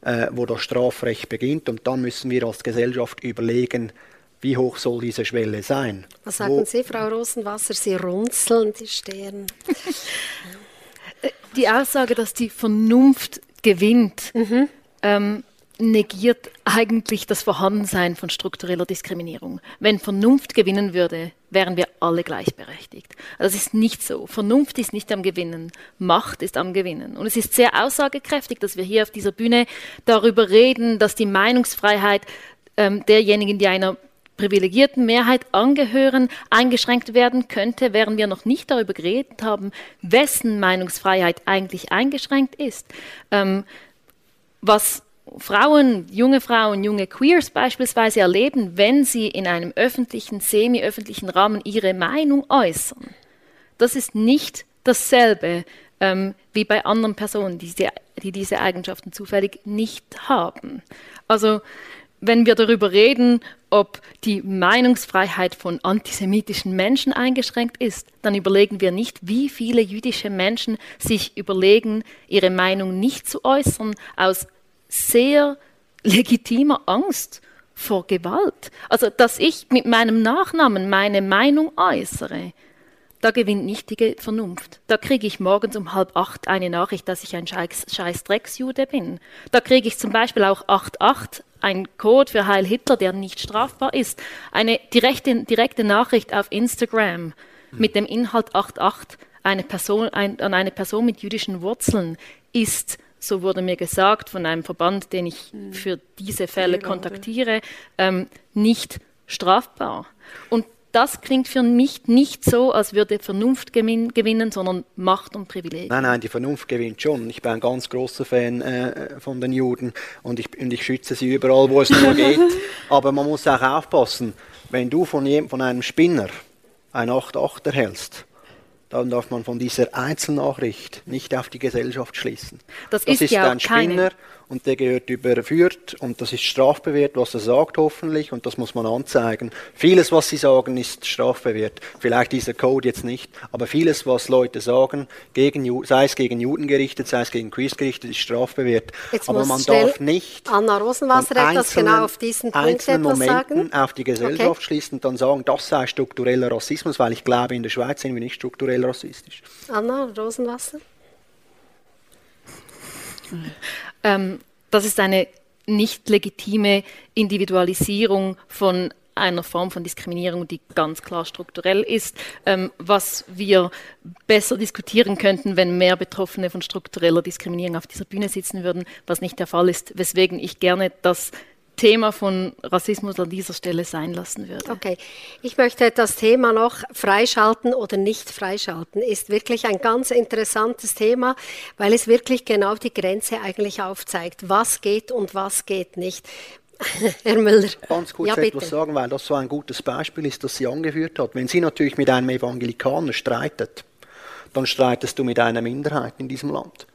äh, wo das Strafrecht beginnt. Und dann müssen wir als Gesellschaft überlegen, wie hoch soll diese Schwelle sein. Was sagen wo, Sie, Frau Rosenwasser? Sie runzeln die Stirn. die Aussage, dass die Vernunft gewinnt, mhm. ähm, negiert eigentlich das Vorhandensein von struktureller Diskriminierung. Wenn Vernunft gewinnen würde, wären wir alle gleichberechtigt. Das ist nicht so. Vernunft ist nicht am Gewinnen, Macht ist am Gewinnen. Und es ist sehr aussagekräftig, dass wir hier auf dieser Bühne darüber reden, dass die Meinungsfreiheit ähm, derjenigen, die einer privilegierten Mehrheit angehören, eingeschränkt werden könnte, während wir noch nicht darüber geredet haben, wessen Meinungsfreiheit eigentlich eingeschränkt ist. Ähm, was Frauen, junge Frauen, junge Queers beispielsweise erleben, wenn sie in einem öffentlichen, semi-öffentlichen Rahmen ihre Meinung äußern. Das ist nicht dasselbe ähm, wie bei anderen Personen, die, die, die diese Eigenschaften zufällig nicht haben. Also wenn wir darüber reden, ob die Meinungsfreiheit von antisemitischen Menschen eingeschränkt ist, dann überlegen wir nicht, wie viele jüdische Menschen sich überlegen, ihre Meinung nicht zu äußern aus sehr legitimer Angst vor Gewalt. Also, dass ich mit meinem Nachnamen meine Meinung äußere, da gewinnt nicht die Vernunft. Da kriege ich morgens um halb acht eine Nachricht, dass ich ein scheiß, scheiß Drecksjude bin. Da kriege ich zum Beispiel auch 8.8, ein Code für Heil Hitler, der nicht strafbar ist. Eine direkte, direkte Nachricht auf Instagram mit dem Inhalt 8.8 eine Person, ein, an eine Person mit jüdischen Wurzeln ist so wurde mir gesagt von einem Verband, den ich hm. für diese Fälle kontaktiere, ähm, nicht strafbar. Und das klingt für mich nicht so, als würde Vernunft gewinnen, sondern Macht und Privileg. Nein, nein, die Vernunft gewinnt schon. Ich bin ein ganz großer Fan äh, von den Juden und ich, und ich schütze sie überall, wo es nur geht. Aber man muss auch aufpassen, wenn du von, jedem, von einem Spinner ein 8-8 erhältst, dann darf man von dieser Einzelnachricht nicht auf die Gesellschaft schließen. Das, das ist, ja ein Spinner, keine und der gehört überführt und das ist strafbewehrt, was er sagt hoffentlich und das muss man anzeigen. Vieles, was sie sagen, ist strafbewehrt. Vielleicht dieser Code jetzt nicht, aber vieles, was Leute sagen, gegen, sei es gegen Juden gerichtet, sei es gegen Quiz gerichtet, ist strafbewehrt. Jetzt aber man darf nicht Anna Rosenwasser etwas genau auf diesen Punkt einzelnen Momenten sagen. auf die Gesellschaft okay. schließen und dann sagen, das sei struktureller Rassismus, weil ich glaube, in der Schweiz sind wir nicht strukturell rassistisch. Anna Rosenwasser? Ähm, das ist eine nicht legitime Individualisierung von einer Form von Diskriminierung, die ganz klar strukturell ist, ähm, was wir besser diskutieren könnten, wenn mehr Betroffene von struktureller Diskriminierung auf dieser Bühne sitzen würden, was nicht der Fall ist, weswegen ich gerne das Thema von Rassismus an dieser Stelle sein lassen würde. Okay, ich möchte das Thema noch freischalten oder nicht freischalten. Ist wirklich ein ganz interessantes Thema, weil es wirklich genau die Grenze eigentlich aufzeigt. Was geht und was geht nicht. Herr Müller. Ganz kurz ja, etwas sagen, weil das so ein gutes Beispiel ist, das sie angeführt hat. Wenn sie natürlich mit einem Evangelikaner streitet, dann streitest du mit einer Minderheit in diesem Land.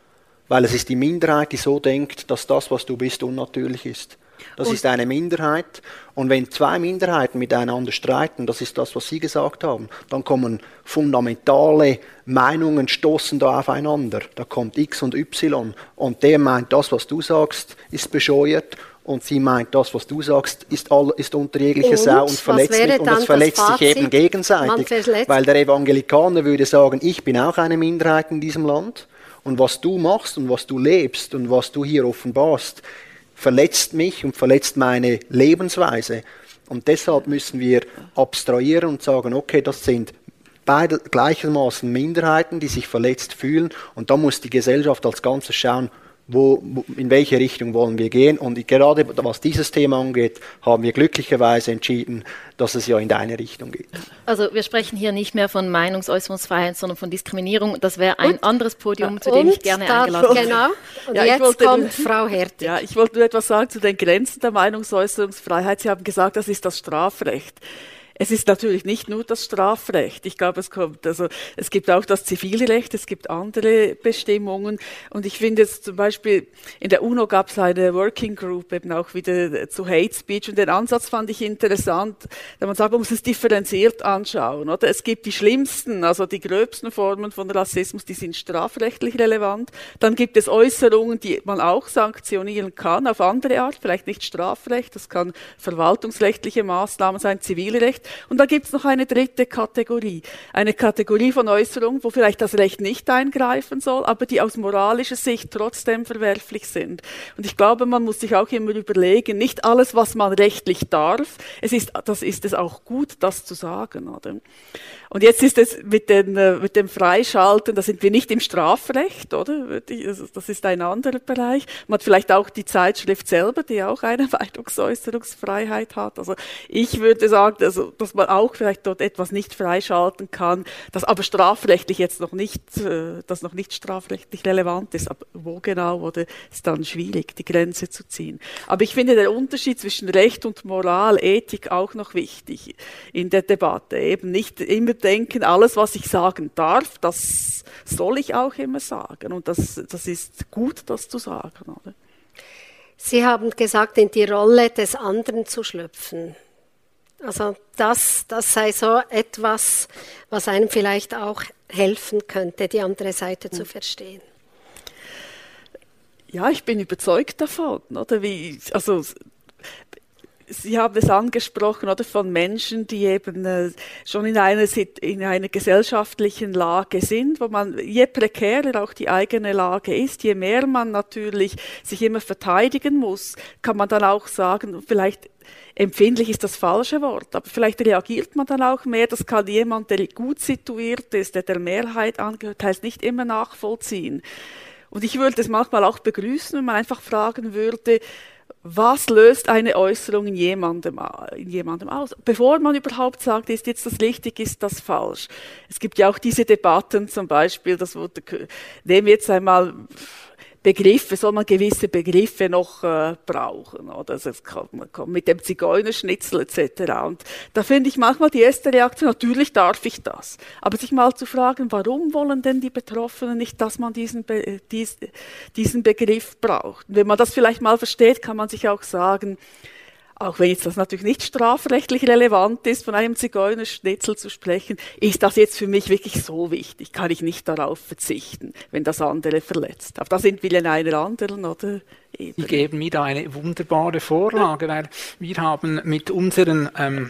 Weil es ist die Minderheit, die so denkt, dass das, was du bist, unnatürlich ist. Das und ist eine Minderheit. Und wenn zwei Minderheiten miteinander streiten, das ist das, was Sie gesagt haben, dann kommen fundamentale Meinungen, stoßen da aufeinander. Da kommt X und Y. Und der meint, das, was du sagst, ist bescheuert. Und sie meint, das, was du sagst, ist, all, ist unter jeglicher Sau und verletzt mich. Und das verletzt das sich eben gegenseitig. Weil der Evangelikaner würde sagen, ich bin auch eine Minderheit in diesem Land. Und was du machst und was du lebst und was du hier offenbarst, verletzt mich und verletzt meine Lebensweise. Und deshalb müssen wir abstrahieren und sagen, okay, das sind beide gleichermaßen Minderheiten, die sich verletzt fühlen. Und da muss die Gesellschaft als Ganzes schauen, wo, in welche Richtung wollen wir gehen. Und gerade was dieses Thema angeht, haben wir glücklicherweise entschieden, dass es ja in deine Richtung geht. Also wir sprechen hier nicht mehr von Meinungsäußerungsfreiheit, sondern von Diskriminierung. Das wäre ein und, anderes Podium, zu dem ich gerne eingeladen wäre. Genau. Und ja, jetzt kommt Frau Hertig. Ja, ich wollte nur etwas sagen zu den Grenzen der Meinungsäußerungsfreiheit. Sie haben gesagt, das ist das Strafrecht. Es ist natürlich nicht nur das Strafrecht. Ich glaube, es kommt, also, es gibt auch das Zivilrecht, es gibt andere Bestimmungen. Und ich finde jetzt zum Beispiel, in der UNO gab es eine Working Group eben auch wieder zu Hate Speech. Und den Ansatz fand ich interessant, da man sagt, man muss es differenziert anschauen, oder? Es gibt die schlimmsten, also die gröbsten Formen von Rassismus, die sind strafrechtlich relevant. Dann gibt es Äußerungen, die man auch sanktionieren kann auf andere Art, vielleicht nicht Strafrecht, das kann verwaltungsrechtliche Maßnahmen sein, Zivilrecht. Und da gibt's noch eine dritte Kategorie. Eine Kategorie von Äußerungen, wo vielleicht das Recht nicht eingreifen soll, aber die aus moralischer Sicht trotzdem verwerflich sind. Und ich glaube, man muss sich auch immer überlegen, nicht alles, was man rechtlich darf, es ist, das ist es auch gut, das zu sagen. Oder? Und jetzt ist es mit, den, äh, mit dem Freischalten, da sind wir nicht im Strafrecht, oder? Also, das ist ein anderer Bereich. Man hat vielleicht auch die Zeitschrift selber, die auch eine Meinungsäußerungsfreiheit hat. Also ich würde sagen, also, dass man auch vielleicht dort etwas nicht freischalten kann, das aber strafrechtlich jetzt noch nicht, äh, das noch nicht strafrechtlich relevant ist. Aber wo genau, oder ist dann schwierig, die Grenze zu ziehen. Aber ich finde der Unterschied zwischen Recht und Moral, Ethik auch noch wichtig in der Debatte. Eben nicht immer denken, alles, was ich sagen darf, das soll ich auch immer sagen. Und das, das ist gut, das zu sagen. Oder? Sie haben gesagt, in die Rolle des anderen zu schlüpfen. Also das, das sei so etwas, was einem vielleicht auch helfen könnte, die andere Seite zu verstehen. Ja, ich bin überzeugt davon, oder wie, also Sie haben es angesprochen, oder von Menschen, die eben äh, schon in einer, in einer gesellschaftlichen Lage sind, wo man, je prekärer auch die eigene Lage ist, je mehr man natürlich sich immer verteidigen muss, kann man dann auch sagen, vielleicht empfindlich ist das falsche Wort, aber vielleicht reagiert man dann auch mehr. Das kann jemand, der gut situiert ist, der der Mehrheit angehört, heißt nicht immer nachvollziehen. Und ich würde es manchmal auch begrüßen, wenn man einfach fragen würde, was löst eine Äußerung in jemandem, in jemandem aus? Bevor man überhaupt sagt, ist jetzt das richtig, ist das falsch. Es gibt ja auch diese Debatten, zum Beispiel, das wurde, nehmen wir jetzt einmal, Begriffe, soll man gewisse Begriffe noch äh, brauchen, oder? Also es kann, man kommt mit dem Zigeunerschnitzel etc. Und da finde ich manchmal die erste Reaktion, natürlich darf ich das. Aber sich mal zu fragen, warum wollen denn die Betroffenen nicht, dass man diesen, Be dies, diesen Begriff braucht? Wenn man das vielleicht mal versteht, kann man sich auch sagen, auch wenn jetzt das natürlich nicht strafrechtlich relevant ist, von einem Zigeunerschnitzel zu sprechen, ist das jetzt für mich wirklich so wichtig? Kann ich nicht darauf verzichten, wenn das andere verletzt? Aber da sind wir in einer anderen, oder? Ebene. Sie geben mir da eine wunderbare Vorlage, weil wir haben mit unseren ähm,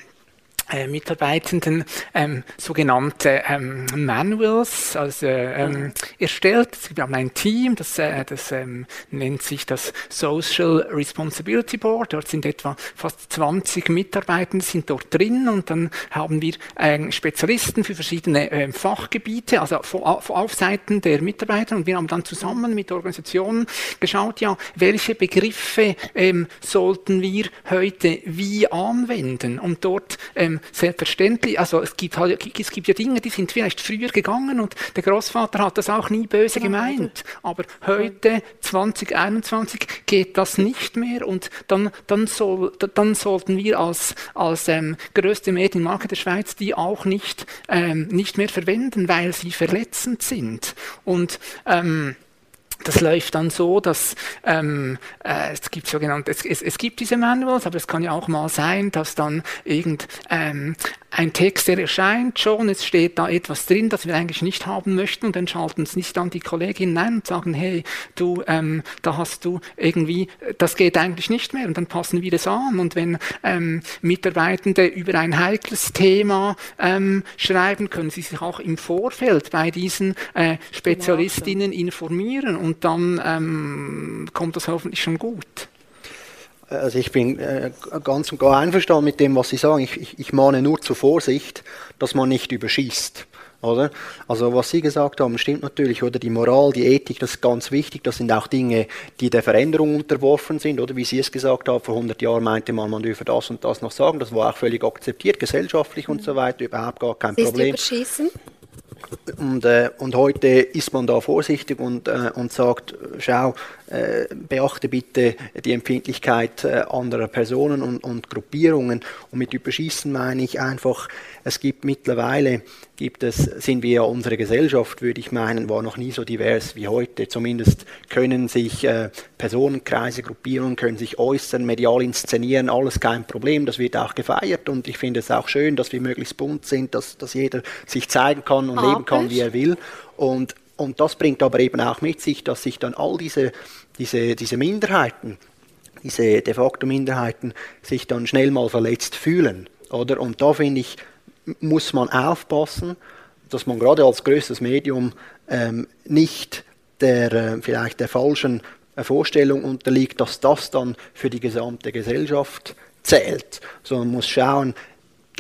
äh, Mitarbeitenden ähm, sogenannte ähm, Manuals also, ähm, erstellt. Wir haben ein Team, das, äh, das ähm, nennt sich das Social Responsibility Board. Dort sind etwa fast 20 Mitarbeitende sind dort drin und dann haben wir äh, Spezialisten für verschiedene äh, Fachgebiete, also auf Seiten der Mitarbeiter und wir haben dann zusammen mit Organisationen geschaut, ja, welche Begriffe ähm, sollten wir heute wie anwenden und dort ähm, selbstverständlich, also es gibt, halt, es gibt ja Dinge, die sind vielleicht früher gegangen und der Großvater hat das auch nie böse gemeint. Aber heute, 2021, geht das nicht mehr und dann, dann, soll, dann sollten wir als, als ähm, größte Medienmarke der Schweiz die auch nicht, ähm, nicht mehr verwenden, weil sie verletzend sind. Und ähm, das läuft dann so, dass ähm, äh, es gibt sogenannte, es, es, es, gibt diese Manuals, aber es kann ja auch mal sein, dass dann irgend ähm, ein Text, der erscheint schon, es steht da etwas drin, das wir eigentlich nicht haben möchten. Und dann schalten es nicht dann die Kolleginnen ein und sagen, hey, du, ähm, da hast du irgendwie, das geht eigentlich nicht mehr. Und dann passen wir das an. Und wenn ähm, Mitarbeitende über ein heikles Thema ähm, schreiben, können sie sich auch im Vorfeld bei diesen äh, Spezialistinnen informieren. Und dann ähm, kommt das hoffentlich schon gut. Also ich bin äh, ganz und gar einverstanden mit dem, was Sie sagen. Ich, ich, ich mahne nur zur Vorsicht, dass man nicht überschießt. Oder? Also was Sie gesagt haben, stimmt natürlich, oder? Die Moral, die Ethik, das ist ganz wichtig. Das sind auch Dinge, die der Veränderung unterworfen sind, oder? Wie Sie es gesagt haben, vor 100 Jahren meinte man, man dürfe das und das noch sagen. Das war auch völlig akzeptiert, gesellschaftlich und so weiter, überhaupt gar kein Sie Problem. Überschießen? Und, äh, und heute ist man da vorsichtig und, äh, und sagt, schau, äh, beachte bitte die Empfindlichkeit äh, anderer Personen und, und Gruppierungen. Und mit Überschießen meine ich einfach, es gibt mittlerweile, gibt es, sind wir ja unsere Gesellschaft, würde ich meinen, war noch nie so divers wie heute. Zumindest können sich äh, Personenkreise, Gruppierungen, können sich äußern, medial inszenieren, alles kein Problem. Das wird auch gefeiert und ich finde es auch schön, dass wir möglichst bunt sind, dass, dass jeder sich zeigen kann und leben kann, wie er will. Und, und das bringt aber eben auch mit sich, dass sich dann all diese, diese, diese Minderheiten, diese de facto Minderheiten sich dann schnell mal verletzt fühlen. Oder? Und da finde ich, muss man aufpassen, dass man gerade als größtes Medium ähm, nicht der, äh, vielleicht der falschen äh, Vorstellung unterliegt, dass das dann für die gesamte Gesellschaft zählt, sondern muss schauen,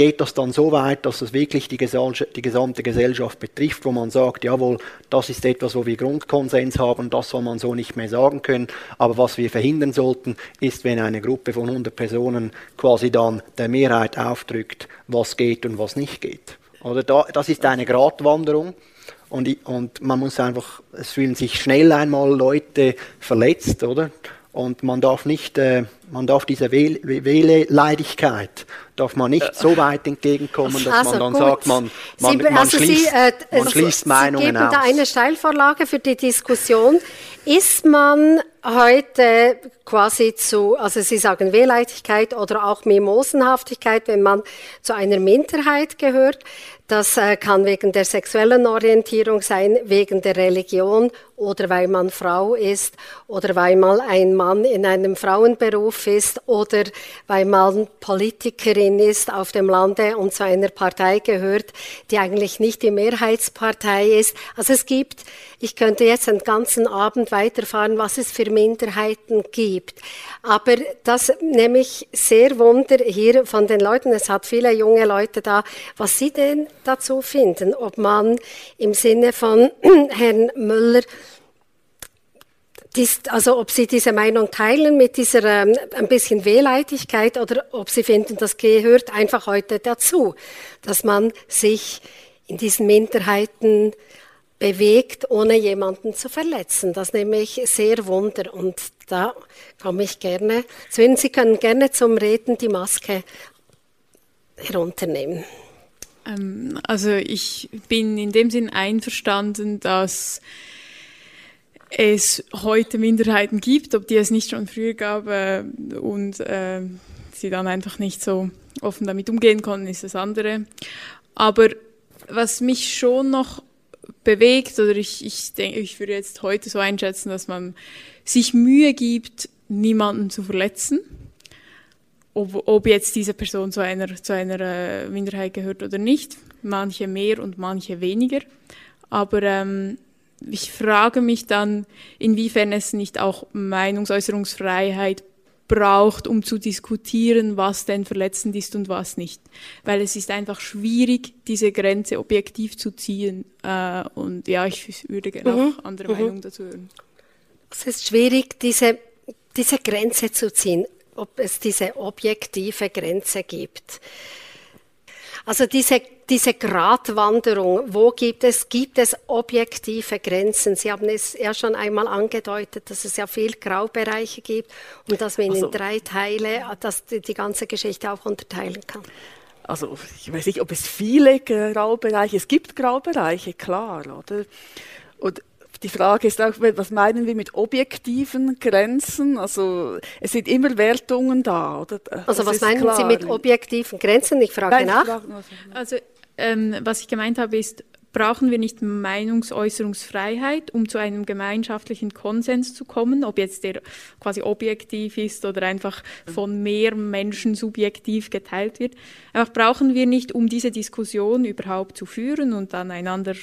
geht das dann so weit, dass es wirklich die, die, gesamte Gesellschaft betrifft, wo man sagt, jawohl, das ist etwas, wo wir Grundkonsens haben, das soll man so nicht mehr sagen können. Aber was wir verhindern sollten, ist, wenn eine Gruppe von 100 Personen quasi dann der Mehrheit aufdrückt, was geht und was nicht geht. Oder da, das ist eine Gratwanderung. Und, und man muss einfach, es fühlen sich schnell einmal Leute verletzt, oder? Und man darf nicht, äh, man darf dieser Wähleleidigkeit darf man nicht so weit entgegenkommen, dass also man dann gut. sagt, man, man, Sie, man also schließt, Sie, äh, man schließt Meinungen Sie geben aus. da eine Steilvorlage für die Diskussion. Ist man heute quasi zu, also Sie sagen Wehleidigkeit oder auch Mimosenhaftigkeit, wenn man zu einer Minderheit gehört, das äh, kann wegen der sexuellen Orientierung sein, wegen der Religion oder weil man Frau ist oder weil man ein Mann in einem Frauenberuf ist oder weil man Politikerin ist auf dem Lande und zu einer Partei gehört, die eigentlich nicht die Mehrheitspartei ist. Also es gibt, ich könnte jetzt einen ganzen Abend weiterfahren, was es für Minderheiten gibt. Aber das nehme ich sehr wunder hier von den Leuten. Es hat viele junge Leute da, was sie denn dazu finden, ob man im Sinne von Herrn Müller dies, also ob Sie diese Meinung teilen mit dieser ähm, ein bisschen Wehleidigkeit oder ob Sie finden, das gehört einfach heute dazu, dass man sich in diesen Minderheiten bewegt, ohne jemanden zu verletzen. Das nehme ich sehr wunder und da komme ich gerne. Sven, Sie können gerne zum Reden die Maske herunternehmen. Ähm, also ich bin in dem Sinn einverstanden, dass es heute Minderheiten gibt, ob die es nicht schon früher gab äh, und äh, sie dann einfach nicht so offen damit umgehen konnten, ist das andere. Aber was mich schon noch bewegt, oder ich, ich denke, ich würde jetzt heute so einschätzen, dass man sich Mühe gibt, niemanden zu verletzen, ob, ob jetzt diese Person zu einer, zu einer äh, Minderheit gehört oder nicht. Manche mehr und manche weniger. Aber ähm, ich frage mich dann, inwiefern es nicht auch Meinungsäußerungsfreiheit braucht, um zu diskutieren, was denn verletzend ist und was nicht. Weil es ist einfach schwierig, diese Grenze objektiv zu ziehen. Äh, und ja, ich würde gerne mhm. auch andere mhm. Meinungen dazu hören. Es ist schwierig, diese, diese Grenze zu ziehen, ob es diese objektive Grenze gibt. Also diese, diese Gratwanderung, wo gibt es, gibt es objektive Grenzen? Sie haben es ja schon einmal angedeutet, dass es ja viel Graubereiche gibt und dass man also, in drei Teile dass die, die ganze Geschichte auch unterteilen kann. Also ich weiß nicht, ob es viele Graubereiche, es gibt Graubereiche, klar, oder? Und die Frage ist auch, was meinen wir mit objektiven Grenzen? Also es sind immer Wertungen da, oder? Also das was meinen klar. Sie mit objektiven Grenzen? Ich frage Nein, nach. Also ähm, was ich gemeint habe ist, brauchen wir nicht Meinungsäußerungsfreiheit, um zu einem gemeinschaftlichen Konsens zu kommen, ob jetzt der quasi objektiv ist oder einfach von mehr Menschen subjektiv geteilt wird. Einfach brauchen wir nicht, um diese Diskussion überhaupt zu führen und dann einander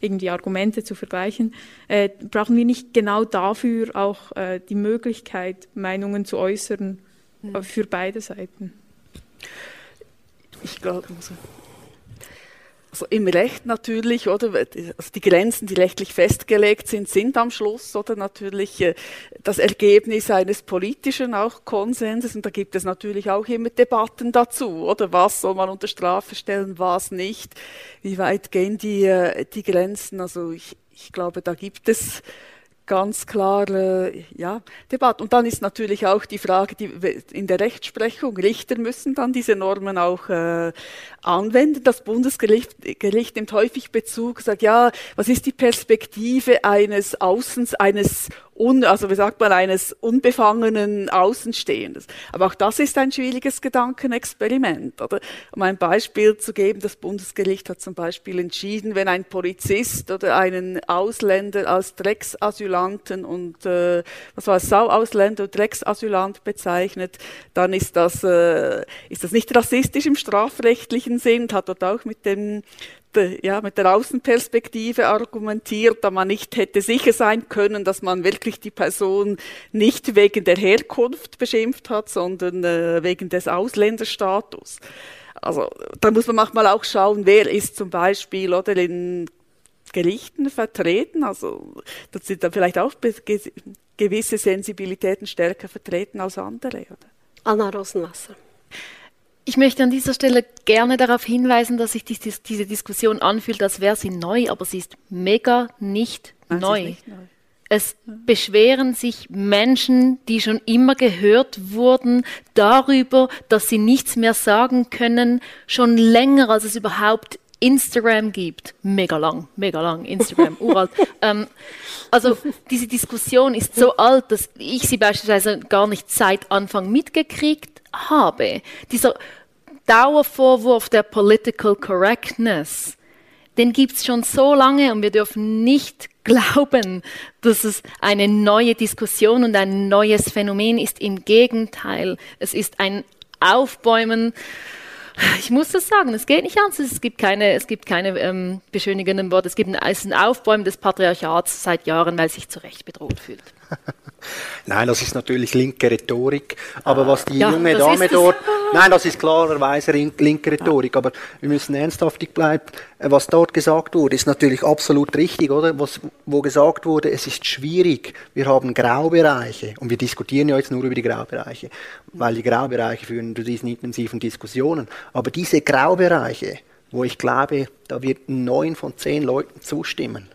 irgendwie Argumente zu vergleichen, äh, brauchen wir nicht genau dafür auch äh, die Möglichkeit, Meinungen zu äußern äh, für beide Seiten. Ich glaube, also also im Recht natürlich, oder? Also die Grenzen, die rechtlich festgelegt sind, sind am Schluss, oder? Natürlich äh, das Ergebnis eines politischen auch Konsenses. Und da gibt es natürlich auch immer Debatten dazu, oder? Was soll man unter Strafe stellen, was nicht? Wie weit gehen die, äh, die Grenzen? Also ich, ich glaube, da gibt es ganz klare ja, Debatte. Und dann ist natürlich auch die Frage, die in der Rechtsprechung, Richter müssen dann diese Normen auch äh, anwenden. Das Bundesgericht Gericht nimmt häufig Bezug, sagt, ja, was ist die Perspektive eines Außens, eines un, also wie sagt man, eines unbefangenen Außenstehendes. Aber auch das ist ein schwieriges Gedankenexperiment. Oder? Um ein Beispiel zu geben, das Bundesgericht hat zum Beispiel entschieden, wenn ein Polizist oder einen Ausländer als Drecksasylanten und äh, was war es, Sauausländer und Drecksasylant bezeichnet, dann ist das, äh, ist das nicht rassistisch im strafrechtlichen Sinn, hat dort auch mit dem ja, mit der Außenperspektive argumentiert, da man nicht hätte sicher sein können, dass man wirklich die Person nicht wegen der Herkunft beschimpft hat, sondern äh, wegen des Ausländerstatus. Also da muss man manchmal auch schauen, wer ist zum Beispiel oder in Gerichten vertreten. Also da sind dann vielleicht auch gewisse Sensibilitäten stärker vertreten als andere. Oder? Anna Rosenwasser. Ich möchte an dieser Stelle gerne darauf hinweisen, dass sich diese Diskussion anfühlt, als wäre sie neu, aber sie ist mega nicht, neu. Nicht neu. Es beschweren sich Menschen, die schon immer gehört wurden, darüber, dass sie nichts mehr sagen können, schon länger, als es überhaupt Instagram gibt. Mega lang, mega lang, Instagram, uralt. ähm, also diese Diskussion ist so alt, dass ich sie beispielsweise gar nicht seit Anfang mitgekriegt habe, dieser Dauervorwurf der Political Correctness, den gibt's schon so lange und wir dürfen nicht glauben, dass es eine neue Diskussion und ein neues Phänomen ist. Im Gegenteil, es ist ein Aufbäumen. Ich muss das sagen, es geht nicht anders. Es gibt keine, es gibt keine ähm, beschönigenden Worte. Es gibt ein, es ist ein Aufbäumen des Patriarchats seit Jahren, weil es sich zu Recht bedroht fühlt. Nein, das ist natürlich linke Rhetorik. Aber was die ja, junge Dame dort, nein, das ist klarerweise linke Rhetorik. Aber wir müssen ernsthaftig bleiben. Äh, was dort gesagt wurde, ist natürlich absolut richtig, oder? Was, wo gesagt wurde, es ist schwierig. Wir haben Graubereiche. Und wir diskutieren ja jetzt nur über die Graubereiche. Weil die Graubereiche führen zu diesen intensiven Diskussionen. Aber diese Graubereiche, wo ich glaube, da wird neun von zehn Leuten zustimmen,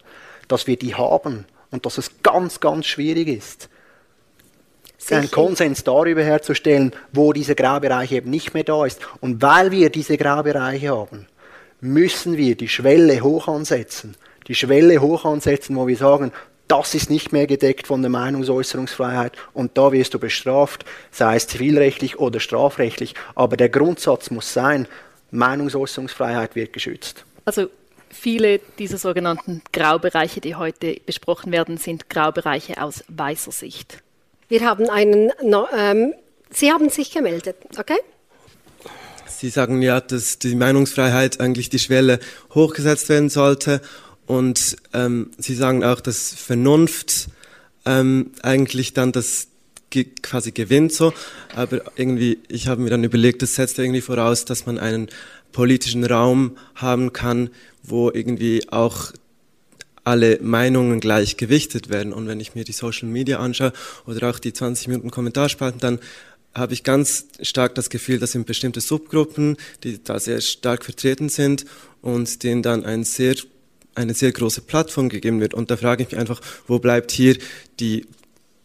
dass wir die haben und dass es ganz, ganz schwierig ist, Sicher. einen Konsens darüber herzustellen, wo dieser Graubereich eben nicht mehr da ist. Und weil wir diese Graubereiche haben, müssen wir die Schwelle hoch ansetzen. Die Schwelle hoch ansetzen, wo wir sagen, das ist nicht mehr gedeckt von der Meinungsäußerungsfreiheit und da wirst du bestraft, sei es zivilrechtlich oder strafrechtlich. Aber der Grundsatz muss sein, Meinungsäußerungsfreiheit wird geschützt. Also Viele dieser sogenannten Graubereiche, die heute besprochen werden, sind Graubereiche aus weißer Sicht. Wir haben einen, ähm, Sie haben sich gemeldet, okay? Sie sagen ja, dass die Meinungsfreiheit eigentlich die Schwelle hochgesetzt werden sollte. Und ähm, Sie sagen auch, dass Vernunft ähm, eigentlich dann das quasi gewinnt so. Aber irgendwie, ich habe mir dann überlegt, das setzt irgendwie voraus, dass man einen politischen Raum haben kann, wo irgendwie auch alle Meinungen gleich gewichtet werden. Und wenn ich mir die Social Media anschaue oder auch die 20 Minuten Kommentarspalten, dann habe ich ganz stark das Gefühl, dass sind bestimmte Subgruppen, die da sehr stark vertreten sind und denen dann ein sehr, eine sehr große Plattform gegeben wird. Und da frage ich mich einfach, wo bleibt hier die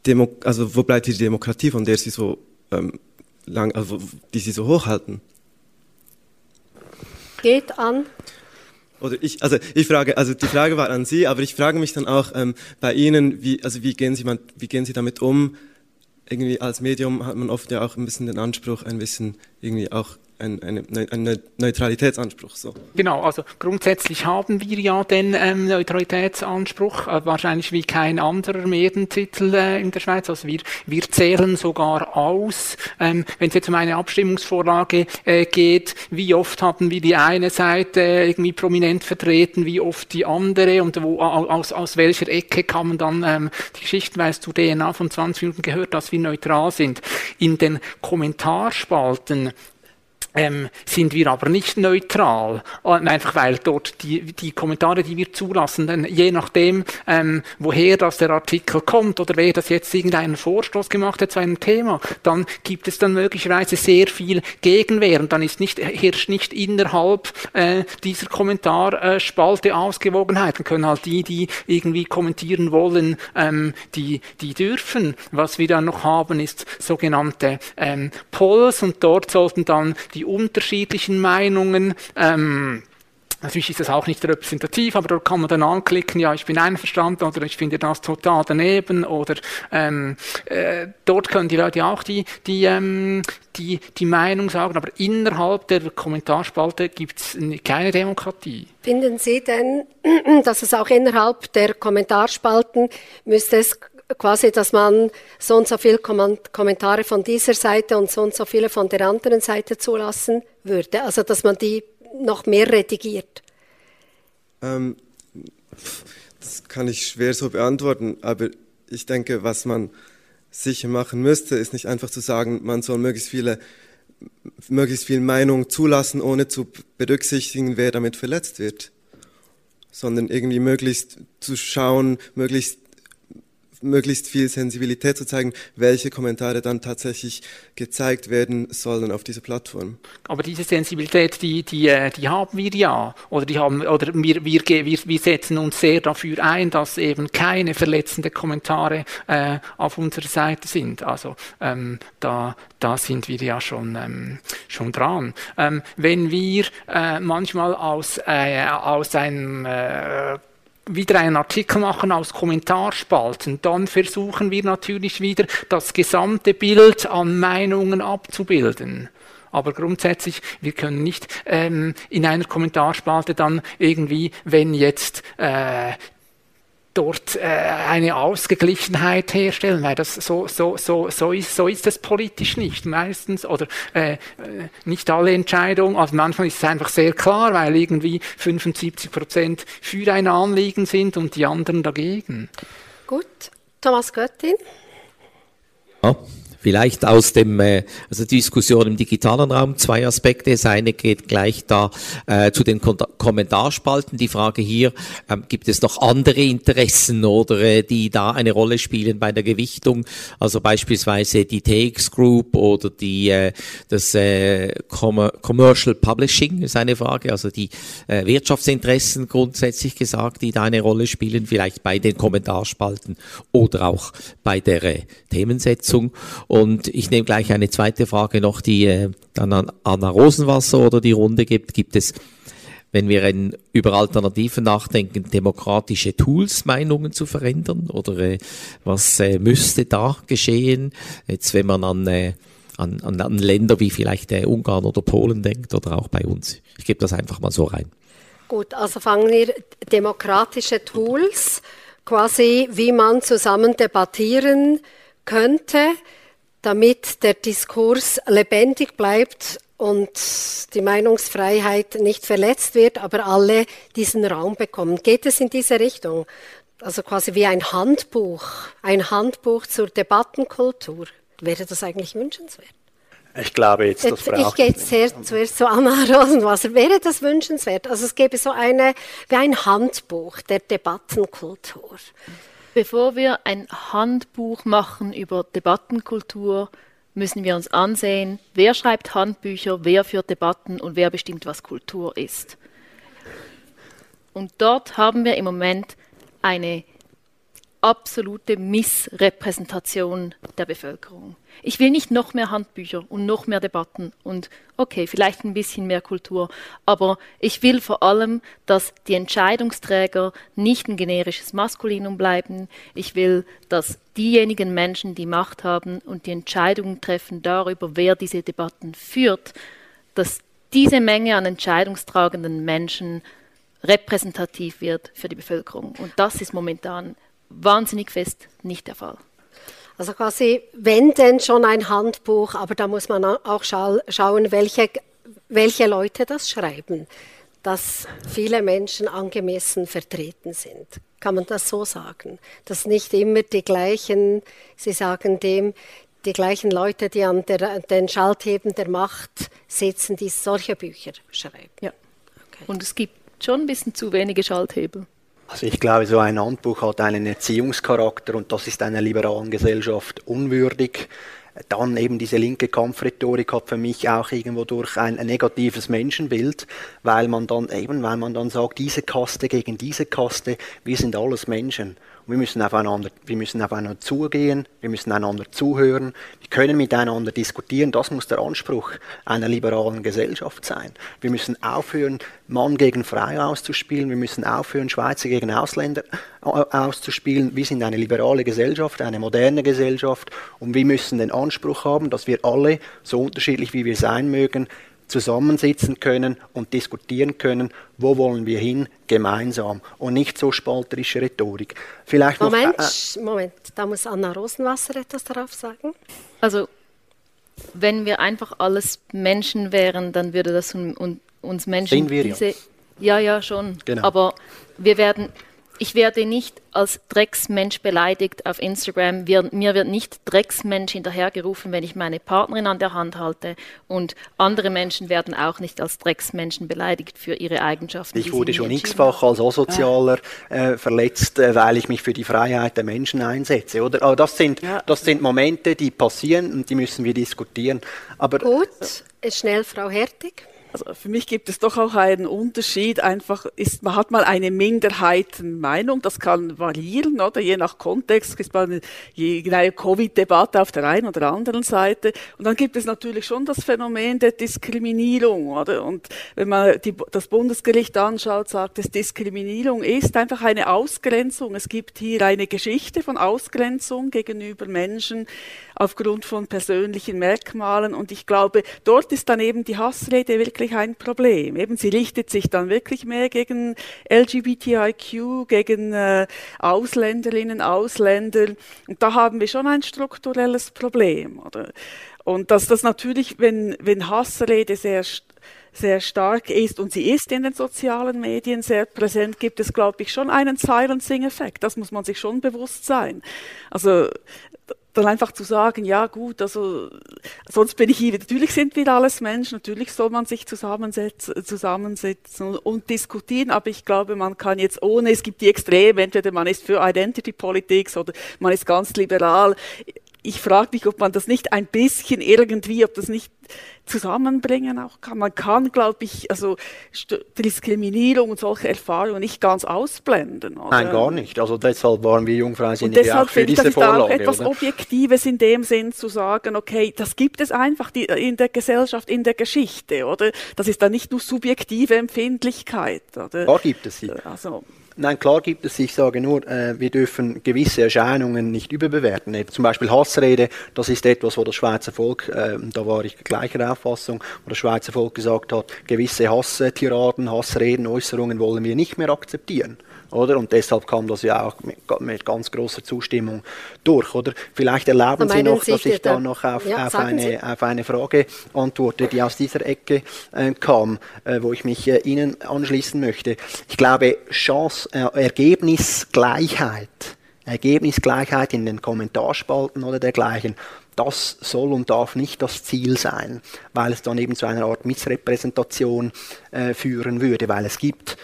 Demo also wo bleibt hier die Demokratie, von der sie so ähm, lang, also die sie so hochhalten? Geht an oder ich, also ich frage, also die Frage war an Sie, aber ich frage mich dann auch ähm, bei Ihnen, wie, also wie gehen Sie, wie gehen Sie damit um? Irgendwie als Medium hat man oft ja auch ein bisschen den Anspruch, ein bisschen irgendwie auch ein, eine, ein Neutralitätsanspruch. So. Genau, also grundsätzlich haben wir ja den ähm, Neutralitätsanspruch, äh, wahrscheinlich wie kein anderer Medientitel äh, in der Schweiz. Also wir, wir zählen sogar aus, ähm, wenn es jetzt um eine Abstimmungsvorlage äh, geht, wie oft haben wir die eine Seite irgendwie prominent vertreten, wie oft die andere und wo, aus, aus welcher Ecke kann man dann ähm, die Geschichten, weil es zu DNA von 20 Minuten gehört, dass wir neutral sind. In den Kommentarspalten ähm, sind wir aber nicht neutral, äh, einfach weil dort die, die Kommentare, die wir zulassen, denn je nachdem, ähm, woher das der Artikel kommt oder wer das jetzt irgendeinen Vorstoß gemacht hat zu einem Thema, dann gibt es dann möglicherweise sehr viel Gegenwehr und dann ist nicht, herrscht nicht innerhalb äh, dieser Kommentarspalte Ausgewogenheit. Dann können halt die, die irgendwie kommentieren wollen, ähm, die, die dürfen. Was wir dann noch haben, ist sogenannte ähm, Polls und dort sollten dann die die unterschiedlichen Meinungen. Ähm, Natürlich ist das auch nicht repräsentativ, aber dort kann man dann anklicken, ja, ich bin einverstanden oder ich finde das total daneben oder ähm, äh, dort können die Leute auch die, die, ähm, die, die Meinung sagen, aber innerhalb der Kommentarspalte gibt es keine Demokratie. Finden Sie denn, dass es auch innerhalb der Kommentarspalten müsste es quasi, dass man so und so viele Kommentare von dieser Seite und so und so viele von der anderen Seite zulassen würde? Also, dass man die noch mehr redigiert? Ähm, das kann ich schwer so beantworten, aber ich denke, was man sicher machen müsste, ist nicht einfach zu sagen, man soll möglichst viele möglichst viel Meinung zulassen, ohne zu berücksichtigen, wer damit verletzt wird, sondern irgendwie möglichst zu schauen, möglichst möglichst viel Sensibilität zu zeigen, welche Kommentare dann tatsächlich gezeigt werden sollen auf dieser Plattform. Aber diese Sensibilität, die, die, äh, die haben wir ja. Oder, die haben, oder wir, wir, wir, setzen uns sehr dafür ein, dass eben keine verletzenden Kommentare äh, auf unserer Seite sind. Also ähm, da, da sind wir ja schon, ähm, schon dran. Ähm, wenn wir äh, manchmal aus, äh, aus einem äh, wieder einen Artikel machen aus Kommentarspalten, dann versuchen wir natürlich wieder das gesamte Bild an Meinungen abzubilden. Aber grundsätzlich, wir können nicht ähm, in einer Kommentarspalte dann irgendwie, wenn jetzt äh, dort äh, eine Ausgeglichenheit herstellen, weil das so, so, so, so, ist, so ist es politisch nicht meistens oder äh, äh nicht alle Entscheidungen, also manchmal ist es einfach sehr klar, weil irgendwie 75 Prozent für ein Anliegen sind und die anderen dagegen. Gut, Thomas Göttin. Ja. Vielleicht aus dem, äh, also Diskussion im digitalen Raum zwei Aspekte. Das eine geht gleich da äh, zu den Kom Kommentarspalten. Die Frage hier, ähm, gibt es noch andere Interessen oder äh, die da eine Rolle spielen bei der Gewichtung? Also beispielsweise die TX Group oder die äh, das äh, Com Commercial Publishing ist eine Frage. Also die äh, Wirtschaftsinteressen grundsätzlich gesagt, die da eine Rolle spielen, vielleicht bei den Kommentarspalten oder auch bei der äh, Themensetzung. Ich nehme gleich eine zweite Frage noch, die äh, dann an Anna Rosenwasser oder die Runde gibt. Gibt es, wenn wir in, über Alternativen nachdenken, demokratische Tools, Meinungen zu verändern? Oder äh, was äh, müsste da geschehen? Jetzt, wenn man an, äh, an, an, an Länder wie vielleicht äh, Ungarn oder Polen denkt oder auch bei uns. Ich gebe das einfach mal so rein. Gut, also fangen wir demokratische Tools, quasi wie man zusammen debattieren könnte damit der Diskurs lebendig bleibt und die Meinungsfreiheit nicht verletzt wird, aber alle diesen Raum bekommen. Geht es in diese Richtung? Also quasi wie ein Handbuch, ein Handbuch zur Debattenkultur. Wäre das eigentlich wünschenswert? Ich glaube jetzt, das braucht... Ich gehe jetzt sehr, zuerst zu Anna Rosenwasser. Wäre das wünschenswert? Also es gäbe so eine, wie ein Handbuch der Debattenkultur. Bevor wir ein Handbuch machen über Debattenkultur, müssen wir uns ansehen, wer schreibt Handbücher, wer führt Debatten und wer bestimmt, was Kultur ist. Und dort haben wir im Moment eine absolute Missrepräsentation der Bevölkerung. Ich will nicht noch mehr Handbücher und noch mehr Debatten und okay, vielleicht ein bisschen mehr Kultur, aber ich will vor allem, dass die Entscheidungsträger nicht ein generisches Maskulinum bleiben. Ich will, dass diejenigen Menschen, die Macht haben und die Entscheidungen treffen darüber, wer diese Debatten führt, dass diese Menge an entscheidungstragenden Menschen repräsentativ wird für die Bevölkerung. Und das ist momentan wahnsinnig fest nicht der Fall. Also quasi, wenn denn schon ein Handbuch, aber da muss man auch schau schauen, welche, welche Leute das schreiben, dass viele Menschen angemessen vertreten sind. Kann man das so sagen? Dass nicht immer die gleichen, Sie sagen dem, die gleichen Leute, die an der, den Schaltheben der Macht sitzen, die solche Bücher schreiben. Ja. Okay. Und es gibt schon ein bisschen zu wenige Schalthebel. Also ich glaube, so ein Handbuch hat einen Erziehungscharakter und das ist einer liberalen Gesellschaft unwürdig. Dann eben diese linke Kampfrhetorik hat für mich auch irgendwo durch ein, negatives Menschenbild, weil man dann eben, weil man dann sagt, diese Kaste gegen diese Kaste, wir sind alles Menschen. Wir müssen aufeinander, wir müssen aufeinander zugehen, wir müssen einander zuhören, wir können miteinander diskutieren. Das muss der Anspruch einer liberalen Gesellschaft sein. Wir müssen aufhören, Mann gegen Frau auszuspielen. Wir müssen aufhören, Schweizer gegen Ausländer auszuspielen. Wir sind eine liberale Gesellschaft, eine moderne Gesellschaft und wir müssen den Anspruch haben, dass wir alle, so unterschiedlich wie wir sein mögen, zusammensitzen können und diskutieren können, wo wollen wir hin, gemeinsam und nicht so spalterische Rhetorik. Vielleicht Moment, noch, äh, Moment, da muss Anna Rosenwasser etwas darauf sagen. Also, wenn wir einfach alles Menschen wären, dann würde das uns Menschen Sind wir diese, ja. ja, ja, schon. Genau. Aber wir werden ich werde nicht als Drecksmensch beleidigt auf Instagram. Wir, mir wird nicht Drecksmensch hinterhergerufen, wenn ich meine Partnerin an der Hand halte. Und andere Menschen werden auch nicht als Drecksmenschen beleidigt für ihre Eigenschaften. Ich wurde schon x-fach als Asozialer äh, verletzt, äh, weil ich mich für die Freiheit der Menschen einsetze. Oder? Aber das sind, ja. das sind Momente, die passieren und die müssen wir diskutieren. Aber, Gut, schnell Frau Hertig. Also für mich gibt es doch auch einen Unterschied. Einfach ist, man hat mal eine Minderheitenmeinung, das kann variieren, oder je nach Kontext ist man eine Covid-Debatte auf der einen oder anderen Seite. Und dann gibt es natürlich schon das Phänomen der Diskriminierung, oder? Und wenn man die, das Bundesgericht anschaut, sagt es, Diskriminierung ist einfach eine Ausgrenzung. Es gibt hier eine Geschichte von Ausgrenzung gegenüber Menschen aufgrund von persönlichen Merkmalen. Und ich glaube, dort ist dann eben die Hassrede wirklich ein Problem. Eben, sie richtet sich dann wirklich mehr gegen LGBTIQ, gegen äh, Ausländerinnen, Ausländer. Und da haben wir schon ein strukturelles Problem. Oder? Und dass das natürlich, wenn, wenn Hassrede sehr sehr stark ist und sie ist in den sozialen Medien sehr präsent, gibt es, glaube ich, schon einen Silencing-Effekt. Das muss man sich schon bewusst sein. Also dann einfach zu sagen, ja gut, also sonst bin ich hier, natürlich sind wir alles Menschen, natürlich soll man sich zusammensetzen, zusammensetzen und, und, diskutieren, aber ich glaube, man kann jetzt ohne, es gibt die Extreme, entweder man ist für Identity Politics oder man ist ganz liberal. Ich frage mich, ob man das nicht ein bisschen irgendwie, ob das nicht zusammenbringen auch kann. Man kann, glaube ich, also Diskriminierung und solche Erfahrungen nicht ganz ausblenden. Oder? Nein, gar nicht. Also deshalb waren wir Jungfreisinnig auch für diese das Vorlage. Auch etwas oder? Objektives in dem Sinn zu sagen, okay, das gibt es einfach in der Gesellschaft, in der Geschichte, oder? Das ist dann nicht nur subjektive Empfindlichkeit, oder? Da gibt es sie. Also, Nein, klar gibt es, ich sage nur, äh, wir dürfen gewisse Erscheinungen nicht überbewerten. Zum Beispiel Hassrede, das ist etwas, wo das Schweizer Volk, äh, da war ich gleicher Auffassung, wo das Schweizer Volk gesagt hat, gewisse Hasstiraden, Hassreden, Äußerungen wollen wir nicht mehr akzeptieren oder? Und deshalb kam das ja auch mit, mit ganz großer Zustimmung durch, oder? Vielleicht erlauben Sie noch, dass ich da noch auf, ja, auf, eine, auf, eine, Frage antworte, die aus dieser Ecke äh, kam, äh, wo ich mich äh, Ihnen anschließen möchte. Ich glaube, Chance, äh, Ergebnisgleichheit, Ergebnisgleichheit in den Kommentarspalten oder dergleichen, das soll und darf nicht das Ziel sein, weil es dann eben zu einer Art Missrepräsentation äh, führen würde, weil es gibt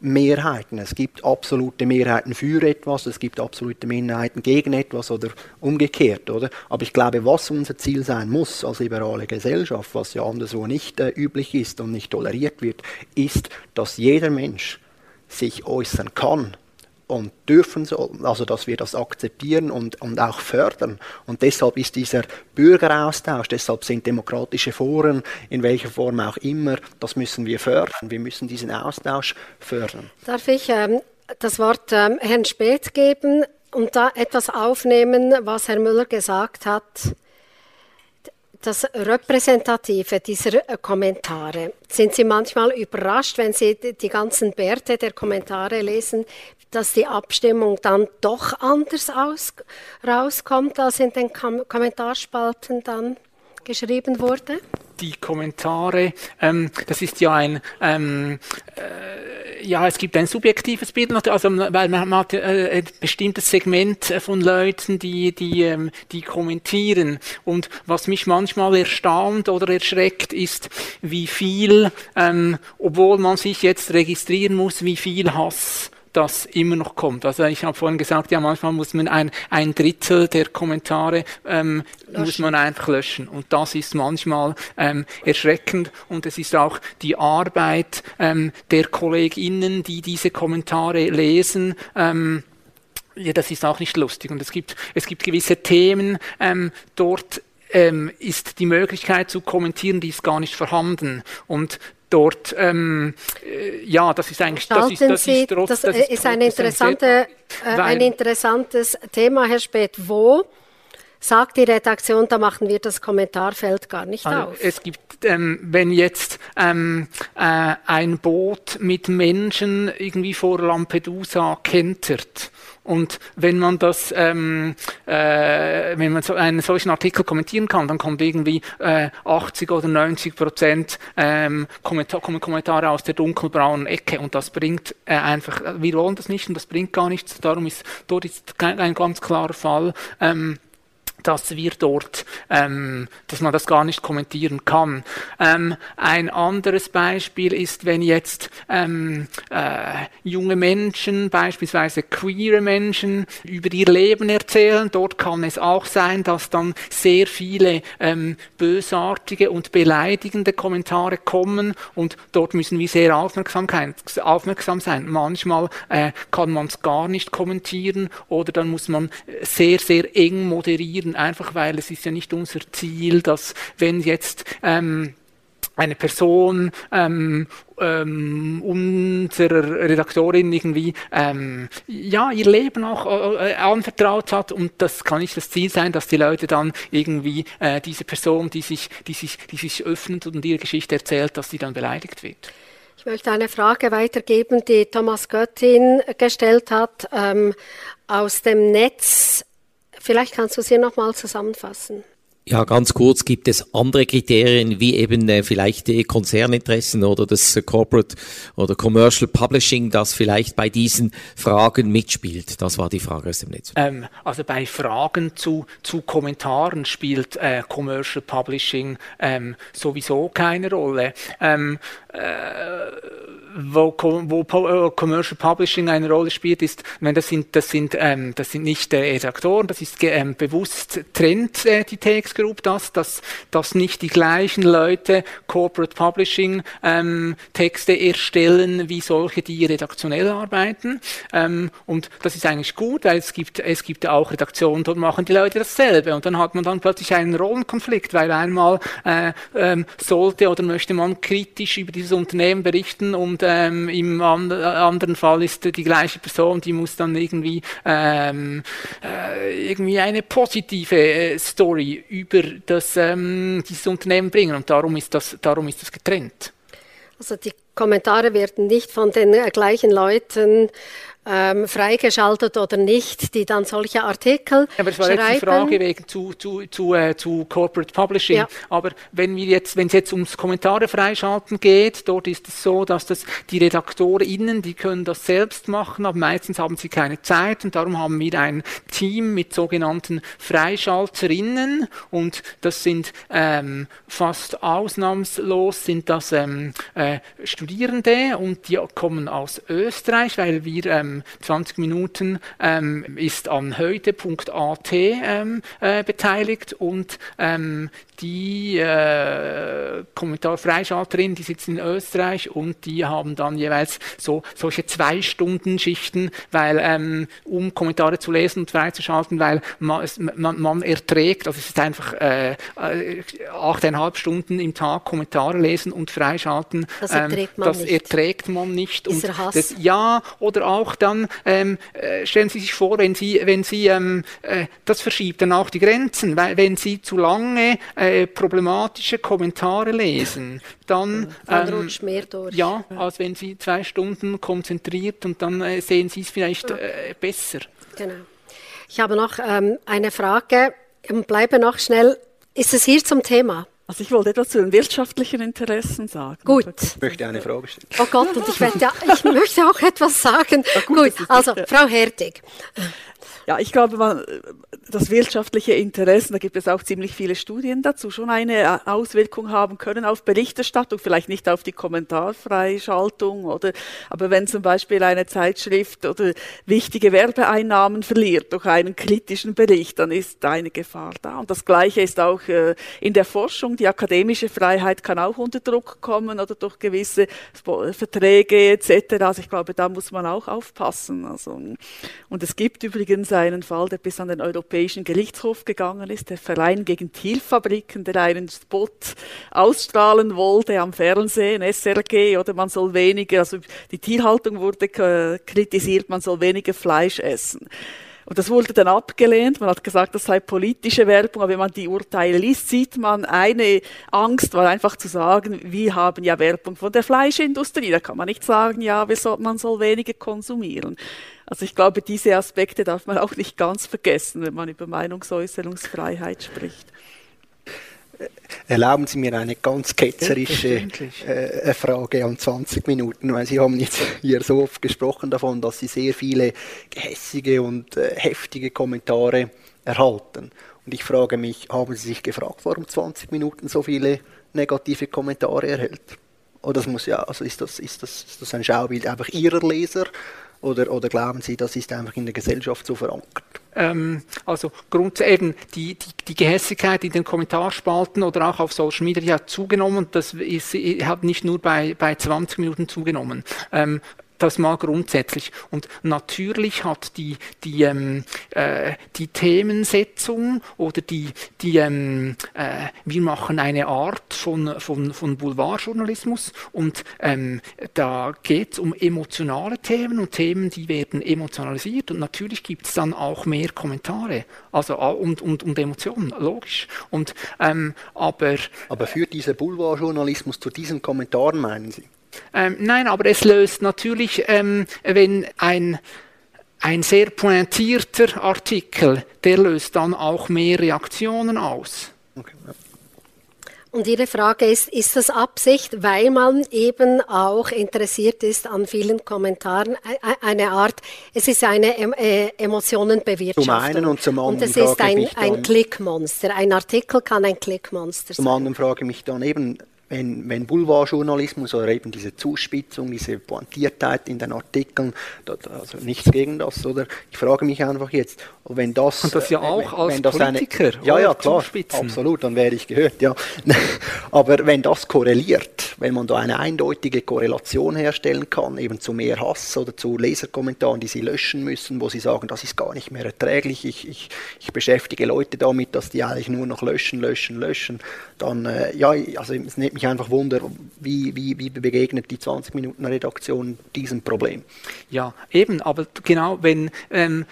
Mehrheiten. Es gibt absolute Mehrheiten für etwas, es gibt absolute Mehrheiten gegen etwas oder umgekehrt, oder? Aber ich glaube, was unser Ziel sein muss als liberale Gesellschaft, was ja anderswo nicht äh, üblich ist und nicht toleriert wird, ist, dass jeder Mensch sich äußern kann und dürfen sollen, also dass wir das akzeptieren und, und auch fördern. Und deshalb ist dieser Bürgeraustausch, deshalb sind demokratische Foren, in welcher Form auch immer, das müssen wir fördern. Wir müssen diesen Austausch fördern. Darf ich ähm, das Wort ähm, Herrn Speth geben und da etwas aufnehmen, was Herr Müller gesagt hat? das Repräsentative dieser äh, Kommentare. Sind Sie manchmal überrascht, wenn Sie die ganzen Bärte der Kommentare lesen, dass die Abstimmung dann doch anders aus, rauskommt, als in den Kom Kommentarspalten dann geschrieben wurde? Die Kommentare, ähm, das ist ja ein ähm, äh, ja, es gibt ein subjektives Bild, also weil man hat äh, ein bestimmtes Segment von Leuten, die, die, ähm, die kommentieren. Und was mich manchmal erstaunt oder erschreckt, ist, wie viel, ähm, obwohl man sich jetzt registrieren muss, wie viel Hass das immer noch kommt. Also ich habe vorhin gesagt, ja, manchmal muss man ein, ein Drittel der Kommentare ähm, muss man einfach löschen. Und das ist manchmal ähm, erschreckend und es ist auch die Arbeit ähm, der KollegInnen, die diese Kommentare lesen. Ähm, ja, das ist auch nicht lustig. Und es gibt, es gibt gewisse Themen, ähm, dort ähm, ist die Möglichkeit zu kommentieren, die ist gar nicht vorhanden. Und dort, ähm, äh, ja, das ist eigentlich, das ist, das ist, trotz, das, das ist, ist ein, interessante, äh, ein interessantes Thema, Herr Speth. Wo sagt die Redaktion, da machen wir das Kommentarfeld gar nicht also auf. Es gibt, ähm, wenn jetzt ähm, äh, ein Boot mit Menschen irgendwie vor Lampedusa kentert, und wenn man das, ähm, äh, wenn man so einen solchen Artikel kommentieren kann, dann kommt irgendwie äh, 80 oder 90 Prozent ähm, Kommentar Kommentare aus der dunkelbraunen Ecke und das bringt äh, einfach, wir wollen das nicht und das bringt gar nichts. Darum ist dort ist ein ganz klarer Fall. Ähm, dass wir dort, ähm, dass man das gar nicht kommentieren kann. Ähm, ein anderes Beispiel ist, wenn jetzt ähm, äh, junge Menschen, beispielsweise queere Menschen, über ihr Leben erzählen. Dort kann es auch sein, dass dann sehr viele ähm, bösartige und beleidigende Kommentare kommen und dort müssen wir sehr aufmerksam, sein. Manchmal äh, kann man es gar nicht kommentieren oder dann muss man sehr, sehr eng moderieren reden, einfach weil es ist ja nicht unser Ziel, dass wenn jetzt ähm, eine Person ähm, ähm, unserer Redaktorin irgendwie ähm, ja ihr Leben auch äh, anvertraut hat und das kann nicht das Ziel sein, dass die Leute dann irgendwie äh, diese Person, die sich, die sich, die sich öffnet und ihre Geschichte erzählt, dass sie dann beleidigt wird. Ich möchte eine Frage weitergeben, die Thomas Göttin gestellt hat ähm, aus dem Netz. Vielleicht kannst du sie nochmal zusammenfassen. Ja, ganz kurz gibt es andere Kriterien wie eben äh, vielleicht die Konzerninteressen oder das äh, Corporate oder Commercial Publishing, das vielleicht bei diesen Fragen mitspielt. Das war die Frage aus dem Netz. Ähm, also bei Fragen zu, zu Kommentaren spielt äh, Commercial Publishing ähm, sowieso keine Rolle. Ähm, äh, wo, wo äh, Commercial Publishing eine Rolle spielt, ist, wenn das sind, das sind, ähm, das sind nicht äh, Redaktoren, das ist ähm, bewusst trennt äh, die Text Group das, dass, dass nicht die gleichen Leute Corporate Publishing ähm, Texte erstellen wie solche, die redaktionell arbeiten. Ähm, und das ist eigentlich gut, weil es gibt, es gibt auch Redaktionen, dort machen die Leute dasselbe. Und dann hat man dann plötzlich einen Rollenkonflikt, weil einmal äh, ähm, sollte oder möchte man kritisch über dieses Unternehmen berichten und ähm, im an anderen Fall ist die gleiche Person, die muss dann irgendwie, ähm, äh, irgendwie eine positive äh, Story über das, ähm, dieses Unternehmen bringen. Und darum ist das, darum ist das getrennt. Also die Kommentare werden nicht von den äh, gleichen Leuten ähm, freigeschaltet oder nicht, die dann solche Artikel ja, aber es war schreiben. jetzt die Frage wegen zu, zu, zu, äh, zu Corporate Publishing. Ja. Aber wenn wir jetzt, wenn es jetzt ums Kommentare freischalten geht, dort ist es so, dass das die RedaktorInnen, die können das selbst machen, aber meistens haben sie keine Zeit und darum haben wir ein Team mit sogenannten Freischalterinnen und das sind ähm, fast ausnahmslos sind das ähm, äh, Studierende und die kommen aus Österreich, weil wir ähm, 20 Minuten ähm, ist an heute.at ähm, äh, beteiligt und ähm, die äh, Kommentarfreischalterin, die sitzen in Österreich und die haben dann jeweils so solche zwei Stunden Schichten, weil ähm, um Kommentare zu lesen und freizuschalten, weil man, man, man erträgt, also es ist einfach äh, äh, achteinhalb Stunden im Tag Kommentare lesen und freischalten. Das erträgt ähm, man das nicht. Erträgt man nicht. Und. Das, ja, oder auch dann ähm, äh, stellen Sie sich vor, wenn Sie, wenn Sie ähm, äh, das verschiebt dann auch die Grenzen, weil wenn Sie zu lange äh, problematische Kommentare lesen, dann, dann ähm, rutscht mehr durch. Ja, als wenn Sie zwei Stunden konzentriert und dann äh, sehen Sie es vielleicht äh, besser. Genau. Ich habe noch ähm, eine Frage und bleibe noch schnell. Ist es hier zum Thema? Also ich wollte etwas zu den wirtschaftlichen Interessen sagen. Gut. Ich möchte eine Frage stellen. Oh Gott, und ich, werde, ich möchte auch etwas sagen. gut, gut also Frau Hertig. Ja, ich glaube, man, das wirtschaftliche Interesse, da gibt es auch ziemlich viele Studien dazu, schon eine äh, Auswirkung haben können auf Berichterstattung, vielleicht nicht auf die Kommentarfreischaltung oder, aber wenn zum Beispiel eine Zeitschrift oder wichtige Werbeeinnahmen verliert durch einen kritischen Bericht, dann ist eine Gefahr da. Und das Gleiche ist auch äh, in der Forschung. Die akademische Freiheit kann auch unter Druck kommen oder durch gewisse Verträge etc. Also ich glaube, da muss man auch aufpassen. Also, und es gibt übrigens einen Fall, der bis an den Europäischen Gerichtshof gegangen ist, der Verein gegen Tierfabriken, der einen Spot ausstrahlen wollte am Fernsehen, SRG, oder man soll weniger, also die Tierhaltung wurde kritisiert, man soll weniger Fleisch essen. Und das wurde dann abgelehnt. Man hat gesagt, das sei politische Werbung. Aber wenn man die Urteile liest, sieht man, eine Angst war einfach zu sagen, wir haben ja Werbung von der Fleischindustrie. Da kann man nicht sagen, ja, man soll weniger konsumieren. Also ich glaube, diese Aspekte darf man auch nicht ganz vergessen, wenn man über Meinungsäußerungsfreiheit spricht. Erlauben Sie mir eine ganz ketzerische äh, Frage an 20 Minuten, weil Sie haben jetzt hier so oft gesprochen davon, dass Sie sehr viele gehässige und äh, heftige Kommentare erhalten. Und ich frage mich, haben Sie sich gefragt, warum 20 Minuten so viele negative Kommentare erhält? Oder das muss ja, also ist das, ist das, ist das ein Schaubild einfach Ihrer Leser oder, oder glauben Sie, das ist einfach in der Gesellschaft so verankert? Ähm, also Grund, eben die, die, die Gehässigkeit in den Kommentarspalten oder auch auf Social Media hat zugenommen. Das ist, hat nicht nur bei, bei 20 Minuten zugenommen. Ähm, das mal grundsätzlich. Und natürlich hat die, die, ähm, äh, die Themensetzung oder die, die ähm, äh, wir machen eine Art von, von, von Boulevardjournalismus und ähm, da geht es um emotionale Themen und Themen, die werden emotionalisiert und natürlich gibt es dann auch mehr Kommentare also und, und, und Emotionen, logisch. Und, ähm, aber, aber führt dieser Boulevardjournalismus zu diesen Kommentaren, meinen Sie? Ähm, nein, aber es löst natürlich, ähm, wenn ein, ein sehr pointierter Artikel, der löst dann auch mehr Reaktionen aus. Okay. Und Ihre Frage ist, ist das Absicht, weil man eben auch interessiert ist an vielen Kommentaren, eine Art, es ist eine äh, Emotionenbewirtschaftung. Zum einen und zum anderen. Und es ist ein, ein Klickmonster. Ein Artikel kann ein Klickmonster sein. Zum anderen frage ich mich dann eben, wenn, wenn Boulevardjournalismus oder eben diese Zuspitzung, diese Pointiertheit in den Artikeln, also nichts gegen das, oder? Ich frage mich einfach jetzt, wenn das... Und das ja auch wenn, als wenn Politiker, eine, Ja, ja, klar, zuspitzen. absolut, dann wäre ich gehört, ja. Aber wenn das korreliert, wenn man da eine eindeutige Korrelation herstellen kann, eben zu mehr Hass oder zu Leserkommentaren, die sie löschen müssen, wo sie sagen, das ist gar nicht mehr erträglich, ich, ich, ich beschäftige Leute damit, dass die eigentlich nur noch löschen, löschen, löschen, dann, äh, ja, also es nimmt mich einfach Wunder, wie, wie, wie begegnet die 20 Minuten Redaktion diesem Problem? Ja, eben, aber genau, wenn ähm,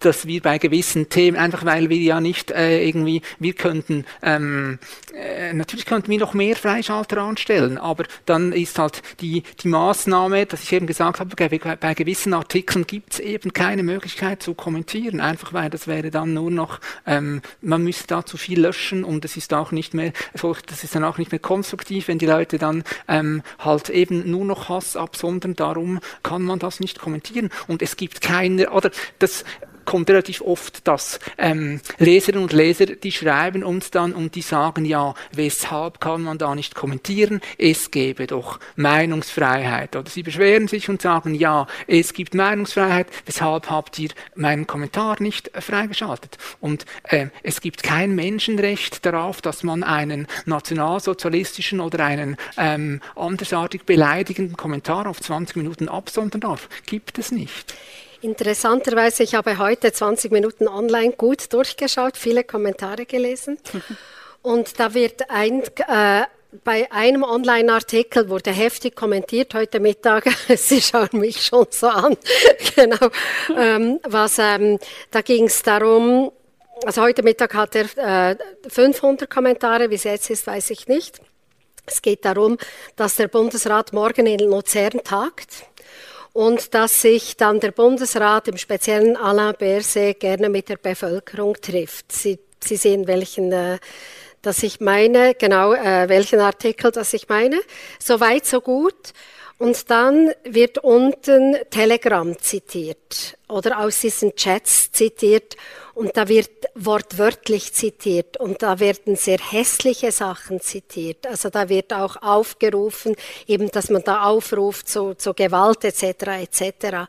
dass wir bei gewissen Themen, einfach weil wir ja nicht äh, irgendwie, wir könnten, ähm, äh, natürlich könnten wir noch mehr Freischalter anstellen, aber dann ist halt die, die Maßnahme, dass ich eben gesagt habe, bei, gewissen Artikeln gibt es eben keine Möglichkeit zu kommentieren, einfach weil das wäre dann nur noch, ähm, man müsste da zu viel löschen und es ist auch nicht mehr, das ist dann auch nicht mehr konstruktiv, wenn die Leute dann ähm, halt eben nur noch Hass absondern, darum kann man das nicht kommentieren und es gibt keine, oder das kommt relativ oft, dass ähm, Leserinnen und Leser, die schreiben uns dann und die sagen, ja, weshalb kann man da nicht kommentieren? Es gäbe doch Meinungsfreiheit. Oder sie beschweren sich und sagen, ja, es gibt Meinungsfreiheit, weshalb habt ihr meinen Kommentar nicht äh, freigeschaltet? Und äh, es gibt kein Menschenrecht darauf, dass man einen nationalsozialistischen oder einen ähm, andersartig beleidigenden Kommentar auf 20 Minuten absondern darf. Gibt es nicht. Interessanterweise, ich habe heute 20 Minuten online gut durchgeschaut, viele Kommentare gelesen. Und da wird ein, äh, bei einem Online-Artikel wurde heftig kommentiert heute Mittag. Sie schauen mich schon so an. genau. Ähm, was, ähm, da ging es darum, also heute Mittag hat er äh, 500 Kommentare, wie es jetzt ist, weiß ich nicht. Es geht darum, dass der Bundesrat morgen in Luzern tagt und dass sich dann der Bundesrat, im speziellen Alain Berset, gerne mit der Bevölkerung trifft. Sie, Sie sehen, welchen äh, dass ich meine, genau äh, welchen Artikel, das ich meine. So weit, so gut. Und dann wird unten Telegram zitiert oder aus diesen Chats zitiert und da wird wortwörtlich zitiert und da werden sehr hässliche Sachen zitiert. Also da wird auch aufgerufen, eben, dass man da aufruft zu, zu Gewalt etc. etc.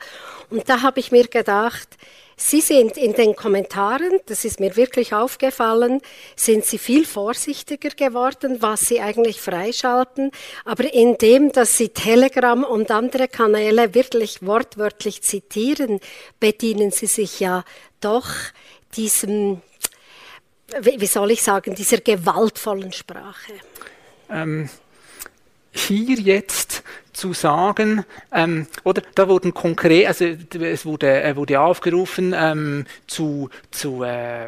Und da habe ich mir gedacht, Sie sind in den Kommentaren, das ist mir wirklich aufgefallen, sind Sie viel vorsichtiger geworden, was Sie eigentlich freischalten. Aber indem, dass Sie Telegram und andere Kanäle wirklich wortwörtlich zitieren, bedienen Sie sich ja doch diesem, wie soll ich sagen, dieser gewaltvollen Sprache. Ähm, hier jetzt zu sagen, ähm, oder da wurden konkret, also es wurde, äh, wurde aufgerufen ähm, zu, zu äh,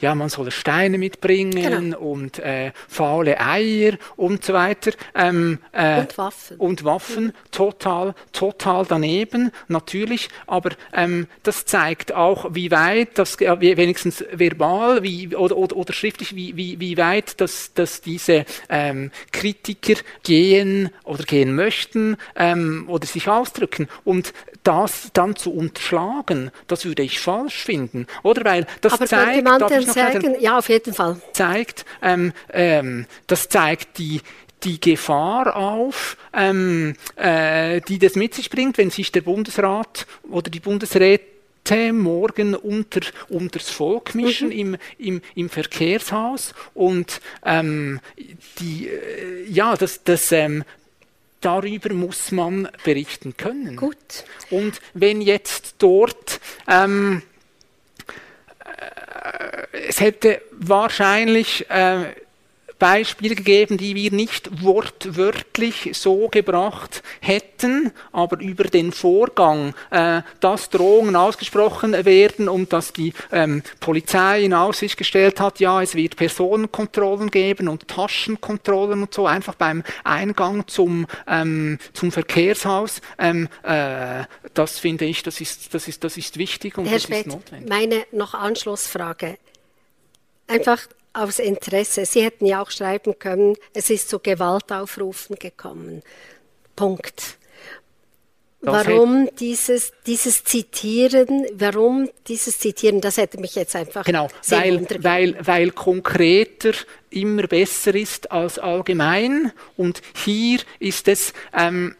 ja, man solle Steine mitbringen genau. und äh, faule Eier und so weiter. Ähm, äh, und Waffen. Und Waffen, total, total daneben, natürlich, aber ähm, das zeigt auch, wie weit, das, wenigstens verbal wie, oder, oder, oder schriftlich, wie, wie, wie weit dass, dass diese ähm, Kritiker gehen oder gehen möchten ähm, oder sich ausdrücken. Und das dann zu unterschlagen, das würde ich falsch finden, oder? Weil das Aber zeigt, man denn sagen, ja, auf jeden Fall. Zeigt, ähm, ähm, das zeigt die die Gefahr auf, ähm, äh, die das mit sich bringt, wenn sich der Bundesrat oder die Bundesräte morgen unter, unters Volk mischen mhm. im, im, im Verkehrshaus und ähm, die, äh, ja, das, das ähm, darüber muss man berichten können. Gut. Und wenn jetzt dort ähm, äh, es hätte wahrscheinlich äh, Beispiele gegeben, die wir nicht wortwörtlich so gebracht hätten, aber über den Vorgang, äh, dass Drohungen ausgesprochen werden und dass die ähm, Polizei in Aussicht gestellt hat, ja, es wird Personenkontrollen geben und Taschenkontrollen und so, einfach beim Eingang zum, ähm, zum Verkehrshaus. Ähm, äh, das finde ich, das ist, das ist, das ist wichtig und Herr das Spät, ist notwendig. Meine noch Anschlussfrage. Einfach aus Interesse. Sie hätten ja auch schreiben können, es ist zu Gewaltaufrufen gekommen. Punkt. warum dieses, dieses Zitieren, warum dieses Zitieren, das hätte mich jetzt einfach genau, weil, weil, weil konkreter immer besser ist als allgemein und hier ist es ähm,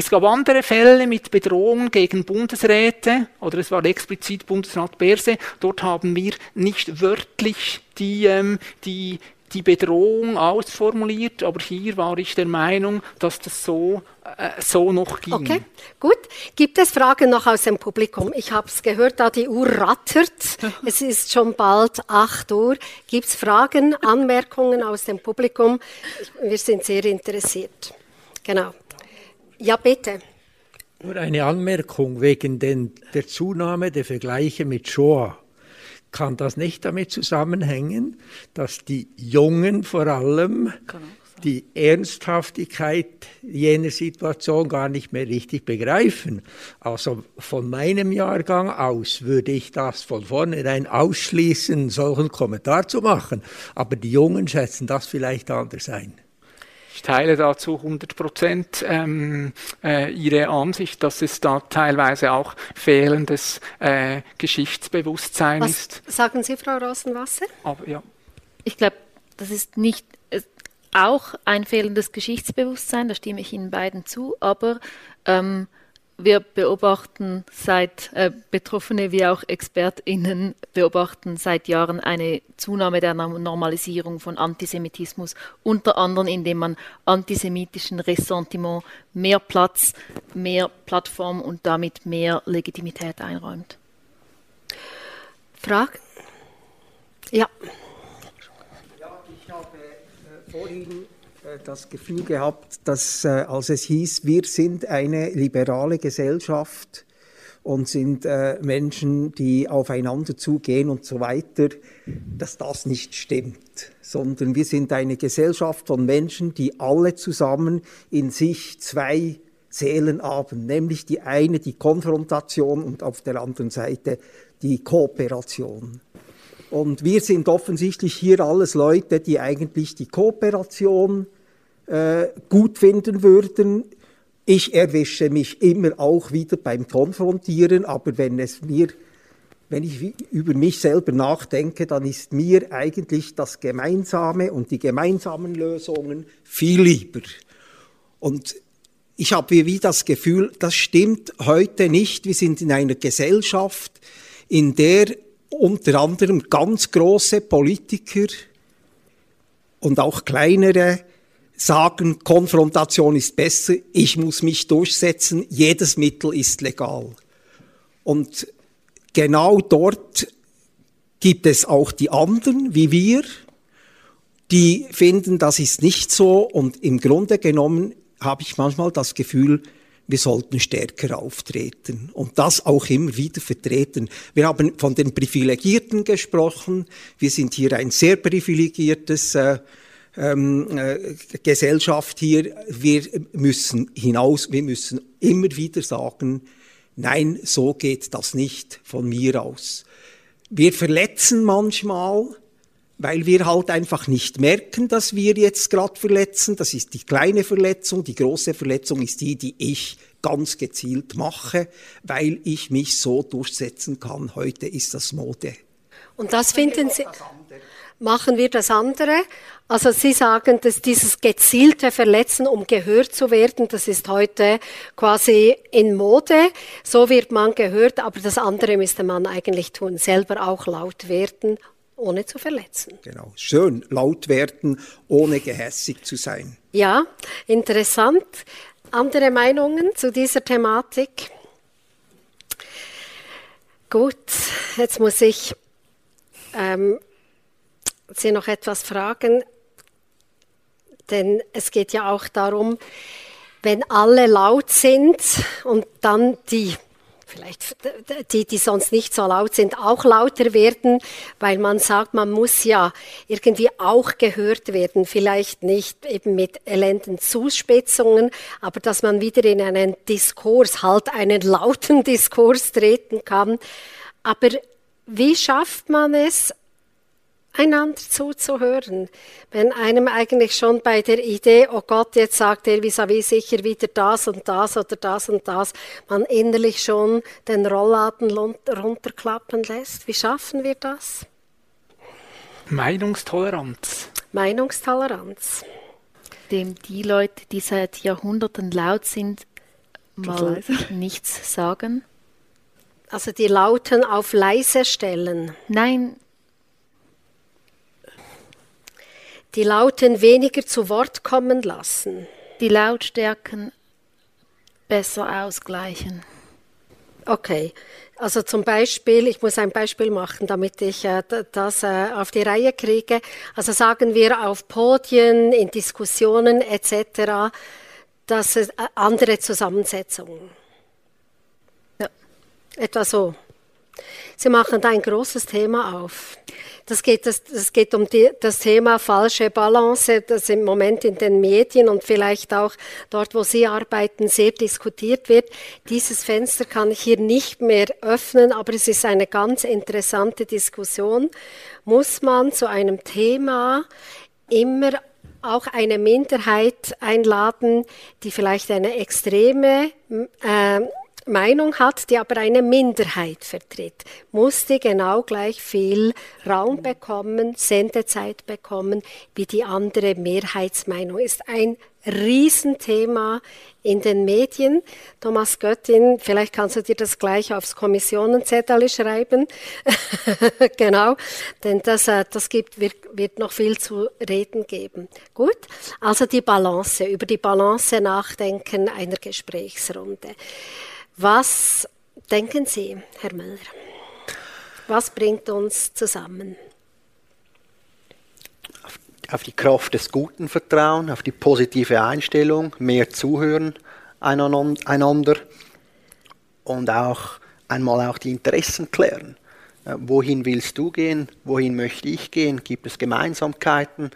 es gab andere Fälle mit Bedrohungen gegen Bundesräte, oder es war explizit Bundesrat Berse. Dort haben wir nicht wörtlich die, ähm, die, die Bedrohung ausformuliert, aber hier war ich der Meinung, dass das so, äh, so noch ging. Okay, gut. Gibt es Fragen noch aus dem Publikum? Ich habe es gehört, da die Uhr rattert. es ist schon bald 8 Uhr. Gibt es Fragen, Anmerkungen aus dem Publikum? Wir sind sehr interessiert. Genau. Ja, bitte. Nur eine Anmerkung wegen den, der Zunahme der Vergleiche mit Shoah. Kann das nicht damit zusammenhängen, dass die Jungen vor allem die Ernsthaftigkeit jener Situation gar nicht mehr richtig begreifen. Also von meinem Jahrgang aus würde ich das von vornherein ausschließen, solchen Kommentar zu machen. Aber die Jungen schätzen das vielleicht anders ein. Ich teile dazu 100 Prozent ähm, äh, Ihre Ansicht, dass es da teilweise auch fehlendes äh, Geschichtsbewusstsein Was ist. Sagen Sie, Frau Rosenwasser? Aber, ja. Ich glaube, das ist nicht äh, auch ein fehlendes Geschichtsbewusstsein, da stimme ich Ihnen beiden zu, aber ähm, wir beobachten seit äh, Betroffene wie auch ExpertInnen beobachten seit Jahren eine Zunahme der Normalisierung von Antisemitismus, unter anderem indem man antisemitischen Ressentiment mehr Platz, mehr Plattform und damit mehr Legitimität einräumt. Fragen? Ja. Ja, ich habe äh, vorhin das Gefühl gehabt, dass äh, als es hieß, wir sind eine liberale Gesellschaft und sind äh, Menschen, die aufeinander zugehen und so weiter, dass das nicht stimmt, sondern wir sind eine Gesellschaft von Menschen, die alle zusammen in sich zwei Seelen haben, nämlich die eine die Konfrontation und auf der anderen Seite die Kooperation. Und wir sind offensichtlich hier alles Leute, die eigentlich die Kooperation äh, gut finden würden. Ich erwische mich immer auch wieder beim Konfrontieren, aber wenn es mir wenn ich über mich selber nachdenke, dann ist mir eigentlich das Gemeinsame und die gemeinsamen Lösungen viel lieber. Und ich habe wie das Gefühl, das stimmt heute nicht. Wir sind in einer Gesellschaft, in der unter anderem ganz große Politiker und auch kleinere sagen, Konfrontation ist besser, ich muss mich durchsetzen, jedes Mittel ist legal. Und genau dort gibt es auch die anderen, wie wir, die finden, das ist nicht so und im Grunde genommen habe ich manchmal das Gefühl, wir sollten stärker auftreten und das auch immer wieder vertreten. Wir haben von den Privilegierten gesprochen. Wir sind hier ein sehr privilegiertes äh, ähm, äh, Gesellschaft hier. Wir müssen hinaus, wir müssen immer wieder sagen, nein, so geht das nicht von mir aus. Wir verletzen manchmal, weil wir halt einfach nicht merken, dass wir jetzt gerade verletzen. Das ist die kleine Verletzung. Die große Verletzung ist die, die ich ganz gezielt mache, weil ich mich so durchsetzen kann. Heute ist das Mode. Und das finden Sie, machen wir das andere. Also Sie sagen, dass dieses gezielte Verletzen, um gehört zu werden, das ist heute quasi in Mode. So wird man gehört, aber das andere müsste man eigentlich tun, selber auch laut werden, ohne zu verletzen. Genau, schön laut werden, ohne gehässig zu sein. Ja, interessant. Andere Meinungen zu dieser Thematik? Gut, jetzt muss ich ähm, Sie noch etwas fragen. Denn es geht ja auch darum, wenn alle laut sind und dann die vielleicht die, die sonst nicht so laut sind, auch lauter werden, weil man sagt, man muss ja irgendwie auch gehört werden, vielleicht nicht eben mit elenden Zuspitzungen, aber dass man wieder in einen Diskurs, halt einen lauten Diskurs treten kann. Aber wie schafft man es, einander zuzuhören. Wenn einem eigentlich schon bei der Idee, oh Gott, jetzt sagt er vis-à-vis sicher wieder das und das oder das und das, man innerlich schon den Rollladen runterklappen lässt. Wie schaffen wir das? Meinungstoleranz. Meinungstoleranz. Dem die Leute, die seit Jahrhunderten laut sind, mal nichts sagen. Also die Lauten auf leise stellen. Nein, die Lauten weniger zu Wort kommen lassen. Die Lautstärken besser ausgleichen. Okay, also zum Beispiel, ich muss ein Beispiel machen, damit ich äh, das äh, auf die Reihe kriege. Also sagen wir auf Podien, in Diskussionen etc., dass es äh, andere Zusammensetzungen. Ja. Etwa so. Sie machen da ein großes Thema auf. Das geht, das, das geht um die, das Thema falsche Balance, das im Moment in den Medien und vielleicht auch dort, wo Sie arbeiten, sehr diskutiert wird. Dieses Fenster kann ich hier nicht mehr öffnen, aber es ist eine ganz interessante Diskussion. Muss man zu einem Thema immer auch eine Minderheit einladen, die vielleicht eine extreme äh, Meinung hat, die aber eine Minderheit vertritt, muss die genau gleich viel Raum bekommen, Sendezeit bekommen, wie die andere Mehrheitsmeinung. Ist ein Riesenthema in den Medien. Thomas Göttin, vielleicht kannst du dir das gleich aufs Kommissionenzettel schreiben. genau, denn das, äh, das gibt, wird, wird noch viel zu reden geben. Gut, also die Balance, über die Balance nachdenken einer Gesprächsrunde. Was denken Sie, Herr Müller? Was bringt uns zusammen? Auf die Kraft des Guten vertrauen, auf die positive Einstellung, mehr zuhören einander und auch einmal auch die Interessen klären. Äh, wohin willst du gehen? Wohin möchte ich gehen? Gibt es Gemeinsamkeiten?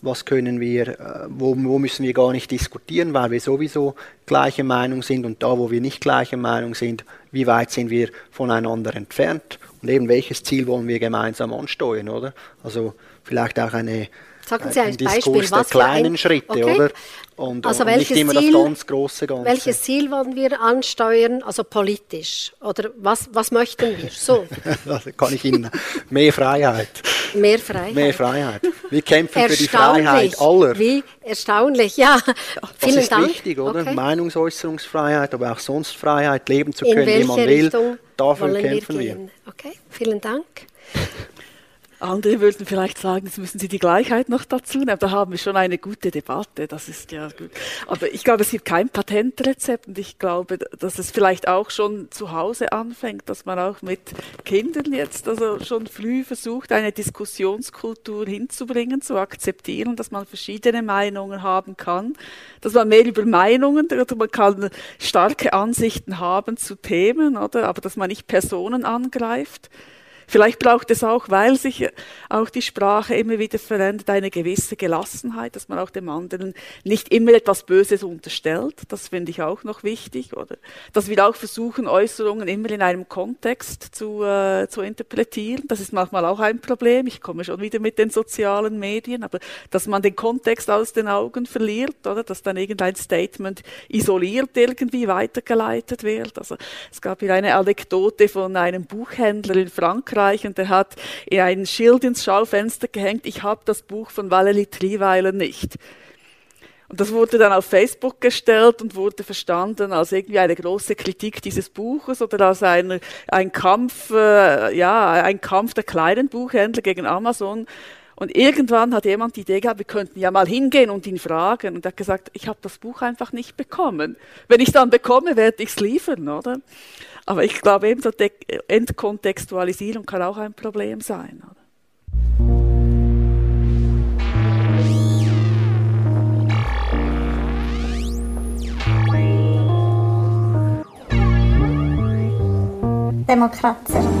Was können wir, äh, wo, wo, müssen wir gar nicht diskutieren, weil wir sowieso gleiche Meinung sind und da, wo wir nicht gleiche Meinung sind, wie weit sind wir voneinander entfernt Und eben welches Ziel wollen wir gemeinsam ansteuern, oder? Also vielleicht auch eine Sagen Sie ein Diskurs Beispiel, der was für kleinen ein, Schritte, okay. oder? Und, Also und nicht welches immer Ziel- das ganz große Ganze. Welches Ziel wollen wir ansteuern, also politisch? Oder was, was möchten wir? So, das kann ich Ihnen. Mehr Freiheit. Mehr Freiheit. Mehr Freiheit. Wir kämpfen für die Freiheit aller. Wie erstaunlich, ja. Das Vielen ist Dank. wichtig, oder? Okay. Meinungsäußerungsfreiheit, aber auch sonst Freiheit, leben zu können, wie man will. Dafür wir kämpfen wir. gehen? Okay, vielen Dank. Andere würden vielleicht sagen, jetzt müssen Sie die Gleichheit noch dazu nehmen. Da haben wir schon eine gute Debatte. Das ist ja gut. Aber ich glaube, es gibt kein Patentrezept und ich glaube, dass es vielleicht auch schon zu Hause anfängt, dass man auch mit Kindern jetzt also schon früh versucht, eine Diskussionskultur hinzubringen, zu akzeptieren, dass man verschiedene Meinungen haben kann, dass man mehr über Meinungen, oder man kann starke Ansichten haben zu Themen, oder, aber dass man nicht Personen angreift. Vielleicht braucht es auch, weil sich auch die Sprache immer wieder verändert, eine gewisse Gelassenheit, dass man auch dem anderen nicht immer etwas Böses unterstellt. Das finde ich auch noch wichtig, oder? Dass wir auch versuchen, Äußerungen immer in einem Kontext zu, äh, zu interpretieren. Das ist manchmal auch ein Problem. Ich komme schon wieder mit den sozialen Medien, aber dass man den Kontext aus den Augen verliert, oder? Dass dann irgendein Statement isoliert irgendwie weitergeleitet wird. Also es gab hier eine Anekdote von einem Buchhändler in Frankreich und der hat ein Schild ins Schaufenster gehängt, ich habe das Buch von Valerie Trieweiler nicht. Und das wurde dann auf Facebook gestellt und wurde verstanden als irgendwie eine große Kritik dieses Buches oder als ein, ein Kampf, äh, ja, ein Kampf der kleinen Buchhändler gegen Amazon. Und irgendwann hat jemand die Idee gehabt, wir könnten ja mal hingehen und ihn fragen. Und er hat gesagt, ich habe das Buch einfach nicht bekommen. Wenn ich dann bekomme, werde ich es liefern, oder? Aber ich glaube eben, so Entkontextualisierung kann auch ein Problem sein. Oder? Demokracja.